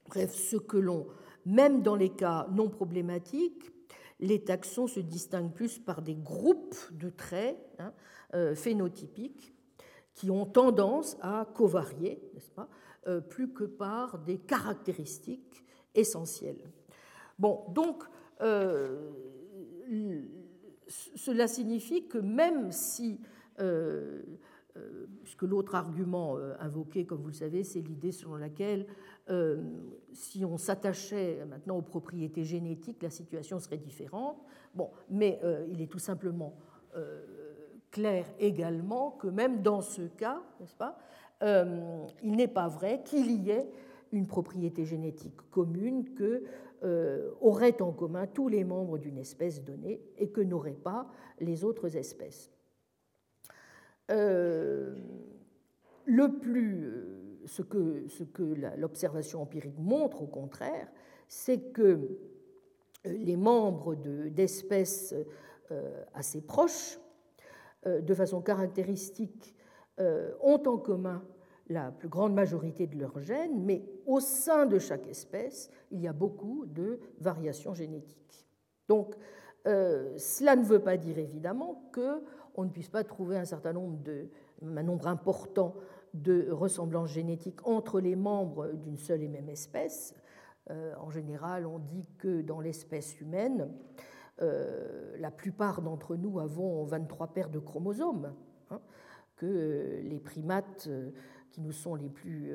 Bref, ce que l'on même dans les cas non problématiques, les taxons se distinguent plus par des groupes de traits hein, euh, phénotypiques qui ont tendance à covarier, n'est-ce pas, euh, plus que par des caractéristiques essentielles. Bon, donc, euh, cela signifie que même si, puisque l'autre argument invoqué, comme vous le savez, c'est l'idée selon laquelle euh, si on s'attachait maintenant aux propriétés génétiques, la situation serait différente. Mais euh, il est tout simplement euh, clair également que même dans ce cas, n'est-ce pas, il n'est pas vrai qu'il y ait une propriété génétique commune que auraient en commun tous les membres d'une espèce donnée et que n'auraient pas les autres espèces. Le plus ce que, ce que l'observation empirique montre, au contraire, c'est que euh, les membres d'espèces euh, assez proches, euh, de façon caractéristique, ont en commun la plus grande majorité de leurs gènes, mais au sein de chaque espèce, il y a beaucoup de variations génétiques. Donc, cela ne veut pas dire évidemment qu'on ne puisse pas trouver un certain nombre de, un nombre important de ressemblance génétique entre les membres d'une seule et même espèce. Euh, en général, on dit que dans l'espèce humaine, euh, la plupart d'entre nous avons 23 paires de chromosomes, hein, que les primates euh, qui nous sont les plus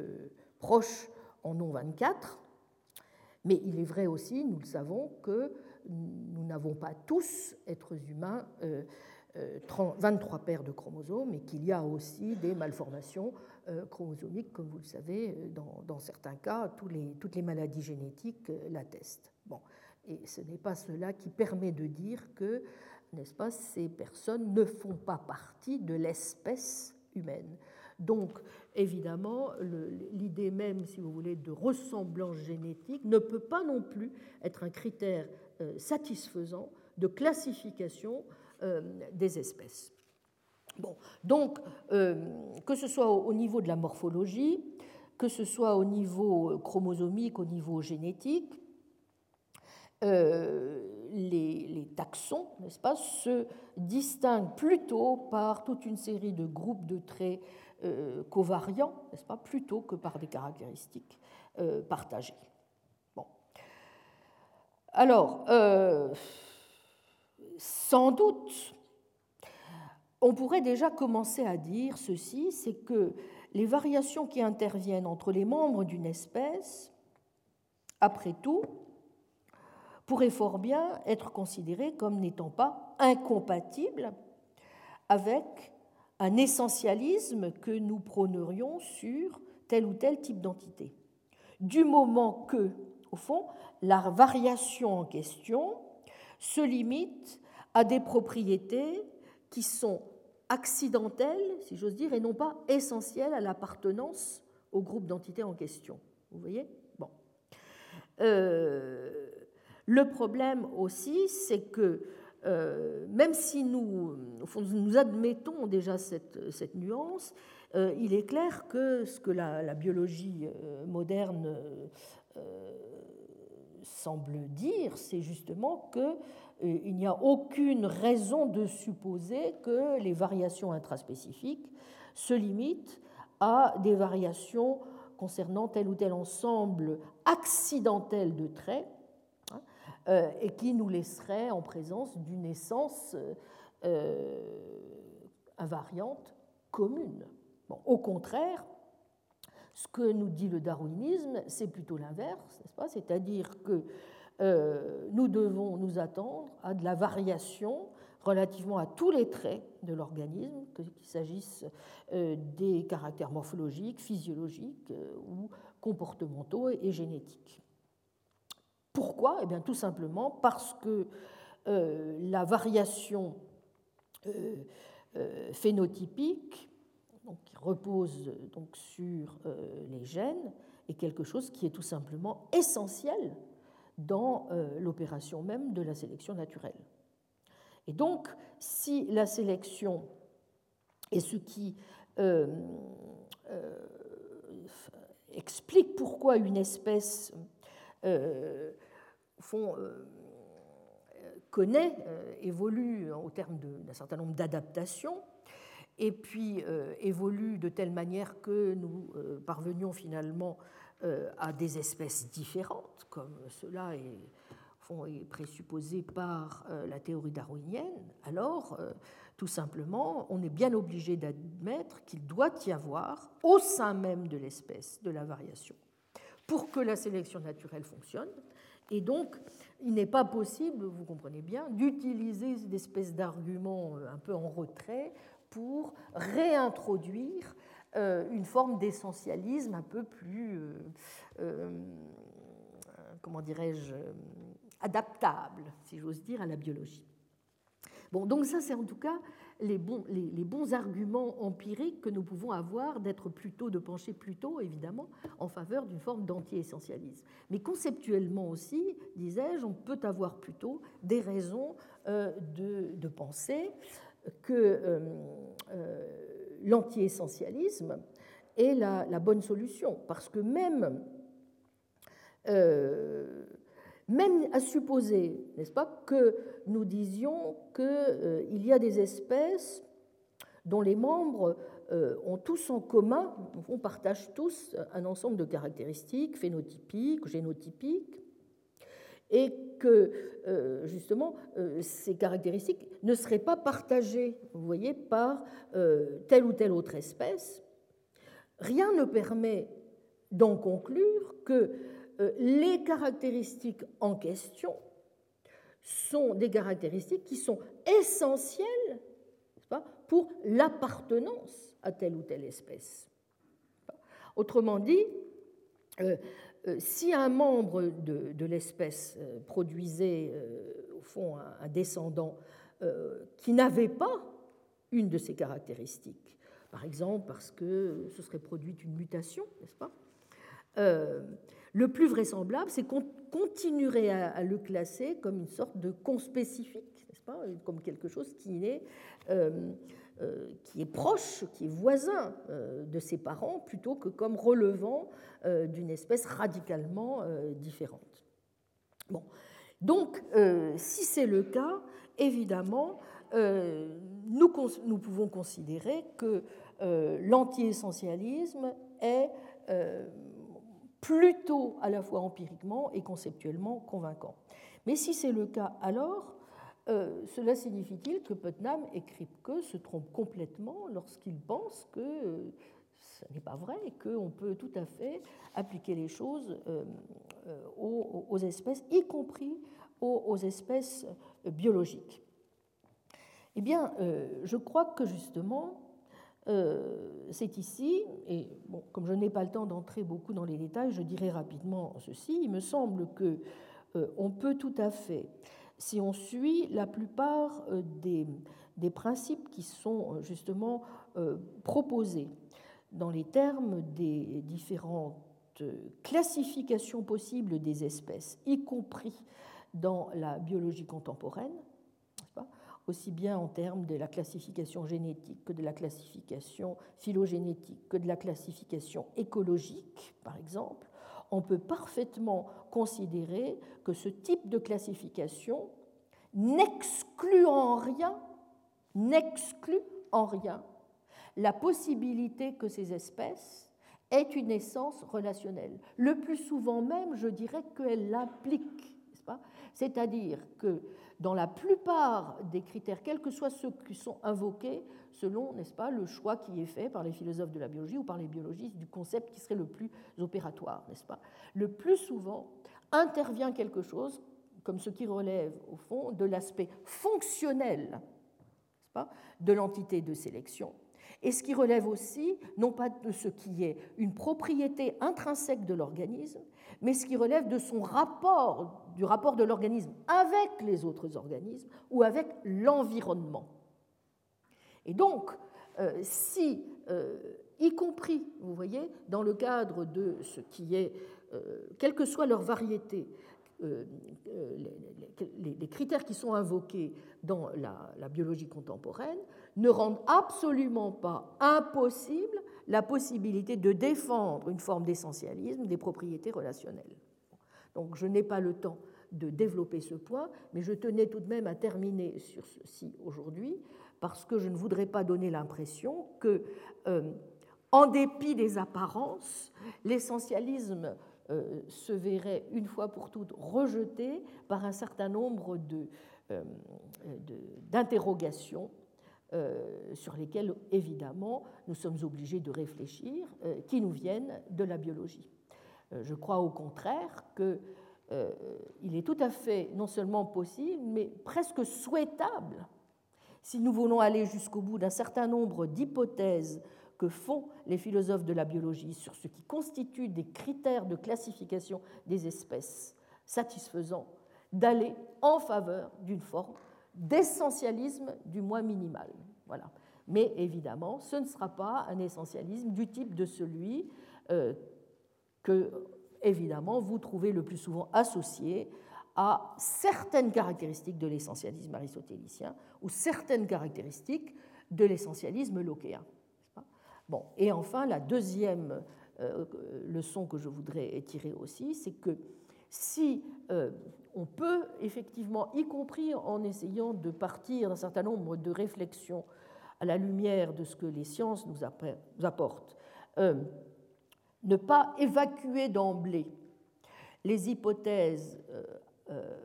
proches en ont 24. Mais il est vrai aussi, nous le savons, que nous n'avons pas tous, êtres humains, 23 paires de chromosomes et qu'il y a aussi des malformations euh, chromosomiques, comme vous le savez, euh, dans, certains cas, toutes les maladies génétiques euh, l'attestent. Bon. Et ce n'est pas cela qui permet de dire que, n'est-ce pas, ces personnes ne font pas partie de l'espèce humaine. Donc, évidemment, l'idée même, si vous voulez, de ressemblance génétique ne peut pas non plus être un critère satisfaisant de classification euh, des espèces. Bon, donc, euh, que ce soit au niveau de la morphologie, que ce soit au niveau chromosomique, au niveau génétique, euh, les, taxons, n'est-ce pas, se distinguent plutôt par toute une série de groupes de traits covariants, n'est-ce pas, plutôt que par des caractéristiques partagées. Bon. Alors, sans doute, on pourrait déjà commencer à dire ceci, c'est que les variations qui interviennent entre les membres d'une espèce, après tout, pourraient fort bien être considérées comme n'étant pas incompatibles avec un essentialisme que nous prônerions sur tel ou tel type d'entité. Du moment que, au fond, la variation en question se limite à des propriétés qui sont accidentelles, si j'ose dire, et non pas essentielles à l'appartenance au groupe d'entités en question. Vous voyez? Bon. Euh, le problème aussi, c'est que euh, même si nous, nous admettons déjà cette, cette nuance, euh, il est clair que ce que la, biologie moderne semble dire, c'est justement que il n'y a aucune raison de supposer que les variations intraspécifiques se limitent à des variations concernant tel ou tel ensemble accidentel de traits hein, euh, et qui nous laisserait en présence d'une essence euh, invariante commune. au contraire, ce que nous dit le darwinisme, c'est plutôt l'inverse, n'est-ce pas? C'est-à-dire que euh, nous devons nous attendre à de la variation relativement à tous les traits de l'organisme, qu'il s'agisse euh, des caractères morphologiques, physiologiques euh, ou comportementaux et génétiques. Pourquoi? Eh bien, tout simplement parce que la variation phénotypique, qui repose donc sur les gènes, est quelque chose qui est tout simplement essentiel dans euh, l'opération même de la sélection naturelle. Et donc, si la sélection est ce qui euh, euh, explique pourquoi une espèce connaît, évolue au terme d'un certain nombre d'adaptations, et puis évolue de telle manière que nous parvenions finalement à des espèces différentes, comme cela est, présupposé par euh, la théorie darwinienne, alors euh, tout simplement, on est bien obligé d'admettre qu'il doit y avoir au sein même de l'espèce de la variation pour que la sélection naturelle fonctionne. Et donc, il n'est pas possible, vous comprenez bien, d'utiliser des espèces d'arguments un peu en retrait pour réintroduire euh, une forme d'essentialisme un peu plus, euh, euh, comment dirais-je, adaptable, si j'ose dire, à la biologie. Bon, donc ça, c'est en tout cas les bons, les, bons, arguments empiriques que nous pouvons avoir d'être plutôt, de pencher plutôt, évidemment, en faveur d'une forme d'anti-essentialisme. Mais conceptuellement aussi, disais-je, on peut avoir plutôt des raisons de, de, penser que l'anti-essentialisme est la, bonne solution, parce que même, euh, même à supposer, n'est-ce pas, que nous disions qu'il euh, y a des espèces dont les membres euh, ont tous en commun, on partage tous un ensemble de caractéristiques phénotypiques, génotypiques, et que euh, justement euh, ces caractéristiques ne seraient pas partagées, vous voyez, par euh, telle ou telle autre espèce, rien ne permet d'en conclure que les caractéristiques en question sont des caractéristiques qui sont essentielles pour l'appartenance à telle ou telle espèce. Autrement dit, si un membre de, l'espèce euh, produisait euh, au fond un, descendant qui n'avait pas une de ces caractéristiques, par exemple parce que ce serait produite une mutation, n'est-ce pas Le plus vraisemblable, c'est qu'on continuerait à, le classer comme une sorte de conspécifique, n'est-ce pas Comme quelque chose qui est euh, qui est proche, qui est voisin euh, de ses parents, plutôt que comme relevant euh, d'une espèce radicalement différente. Bon. Donc, si c'est le cas, évidemment, nous, nous, pouvons considérer que l'anti-essentialisme est plutôt à la fois empiriquement et conceptuellement convaincant. Mais si c'est le cas, alors euh, cela signifie-t-il que Putnam et Kripke se trompent complètement lorsqu'ils pensent que euh, ce n'est pas vrai et qu'on peut tout à fait appliquer les choses euh, aux, espèces, y compris aux, espèces biologiques Eh bien, je crois que justement, c'est ici, et comme je n'ai pas le temps d'entrer beaucoup dans les détails, je dirai rapidement ceci. Il me semble que on peut tout à fait si on suit la plupart euh, des, principes qui sont euh, justement euh, proposés dans les termes des différentes classifications possibles des espèces, y compris dans la biologie contemporaine, aussi bien en termes de la classification génétique que de la classification phylogénétique, que de la classification écologique, par exemple, on peut parfaitement considérer que ce type de classification n'exclut en rien, n'exclut en rien la possibilité que ces espèces aient une essence relationnelle. Le plus souvent même, je dirais qu'elle l'implique. C'est-à-dire que dans la plupart des critères, quels que soient ceux qui sont invoqués, selon, n'est-ce pas, le choix qui est fait par les philosophes de la biologie ou par les biologistes du concept qui serait le plus opératoire, n'est-ce pas? Le plus souvent intervient quelque chose comme ce qui relève au fond de l'aspect fonctionnel pas, de l'entité de sélection, et ce qui relève aussi non pas de ce qui est une propriété intrinsèque de l'organisme, mais ce qui relève de son rapport, du rapport de l'organisme avec les autres organismes ou avec l'environnement. Et donc, euh, si, euh, y compris, vous voyez, dans le cadre de ce qui est, euh, quelle que soit leur variété, les, critères qui sont invoqués dans la, biologie contemporaine ne rendent absolument pas impossible la possibilité de défendre une forme d'essentialisme des propriétés relationnelles. Donc je n'ai pas le temps de développer ce point, mais je tenais tout de même à terminer sur ceci aujourd'hui parce que je ne voudrais pas donner l'impression que, euh, en dépit des apparences, l'essentialisme euh, se verrait une fois pour toutes rejeté par un certain nombre euh, d'interrogations sur lesquelles, évidemment, nous sommes obligés de réfléchir, qui nous viennent de la biologie. je crois au contraire qu'il est tout à fait non seulement possible, mais presque souhaitable si nous voulons aller jusqu'au bout d'un certain nombre d'hypothèses que font les philosophes de la biologie sur ce qui constitue des critères de classification des espèces satisfaisants, d'aller en faveur d'une forme d'essentialisme du moins minimal. Voilà. Mais évidemment, ce ne sera pas un essentialisme du type de celui euh, que, évidemment, vous trouvez le plus souvent associé à certaines caractéristiques de l'essentialisme aristotélicien ou certaines caractéristiques de l'essentialisme lochéen. Bon, et enfin, la deuxième euh, leçon que je voudrais tirer aussi, c'est que si euh, on peut effectivement, y compris en essayant de partir d'un certain nombre de réflexions à la lumière de ce que les sciences nous apportent, euh, ne pas évacuer d'emblée les hypothèses euh,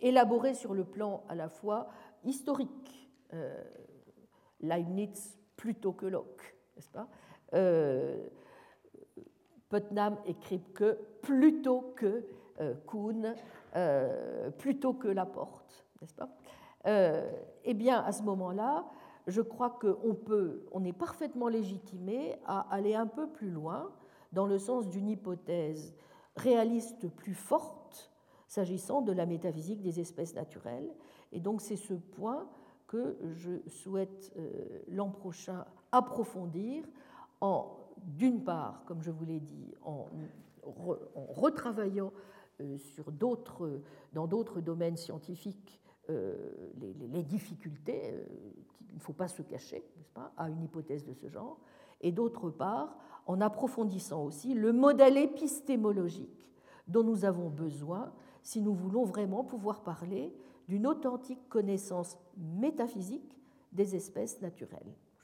élaboré sur le plan à la fois historique, euh, Leibniz plutôt que Locke, n'est-ce pas euh, Putnam et Kripke plutôt que Kuhn, plutôt que Laporte, n'est-ce pas Eh bien, à ce moment-là, je crois qu'on peut, on est parfaitement légitimé à aller un peu plus loin dans le sens d'une hypothèse réaliste plus forte s'agissant de la métaphysique des espèces naturelles. Et donc c'est ce point que je souhaite euh, l'an prochain approfondir en, d'une part, comme je vous l'ai dit, en, retravaillant euh, d'autres, dans d'autres domaines scientifiques euh, les, difficultés, il ne faut pas se cacher, n'est-ce pas, à une hypothèse de ce genre, et d'autre part, en approfondissant aussi le modèle épistémologique dont nous avons besoin si nous voulons vraiment pouvoir parler d'une authentique connaissance métaphysique des espèces naturelles.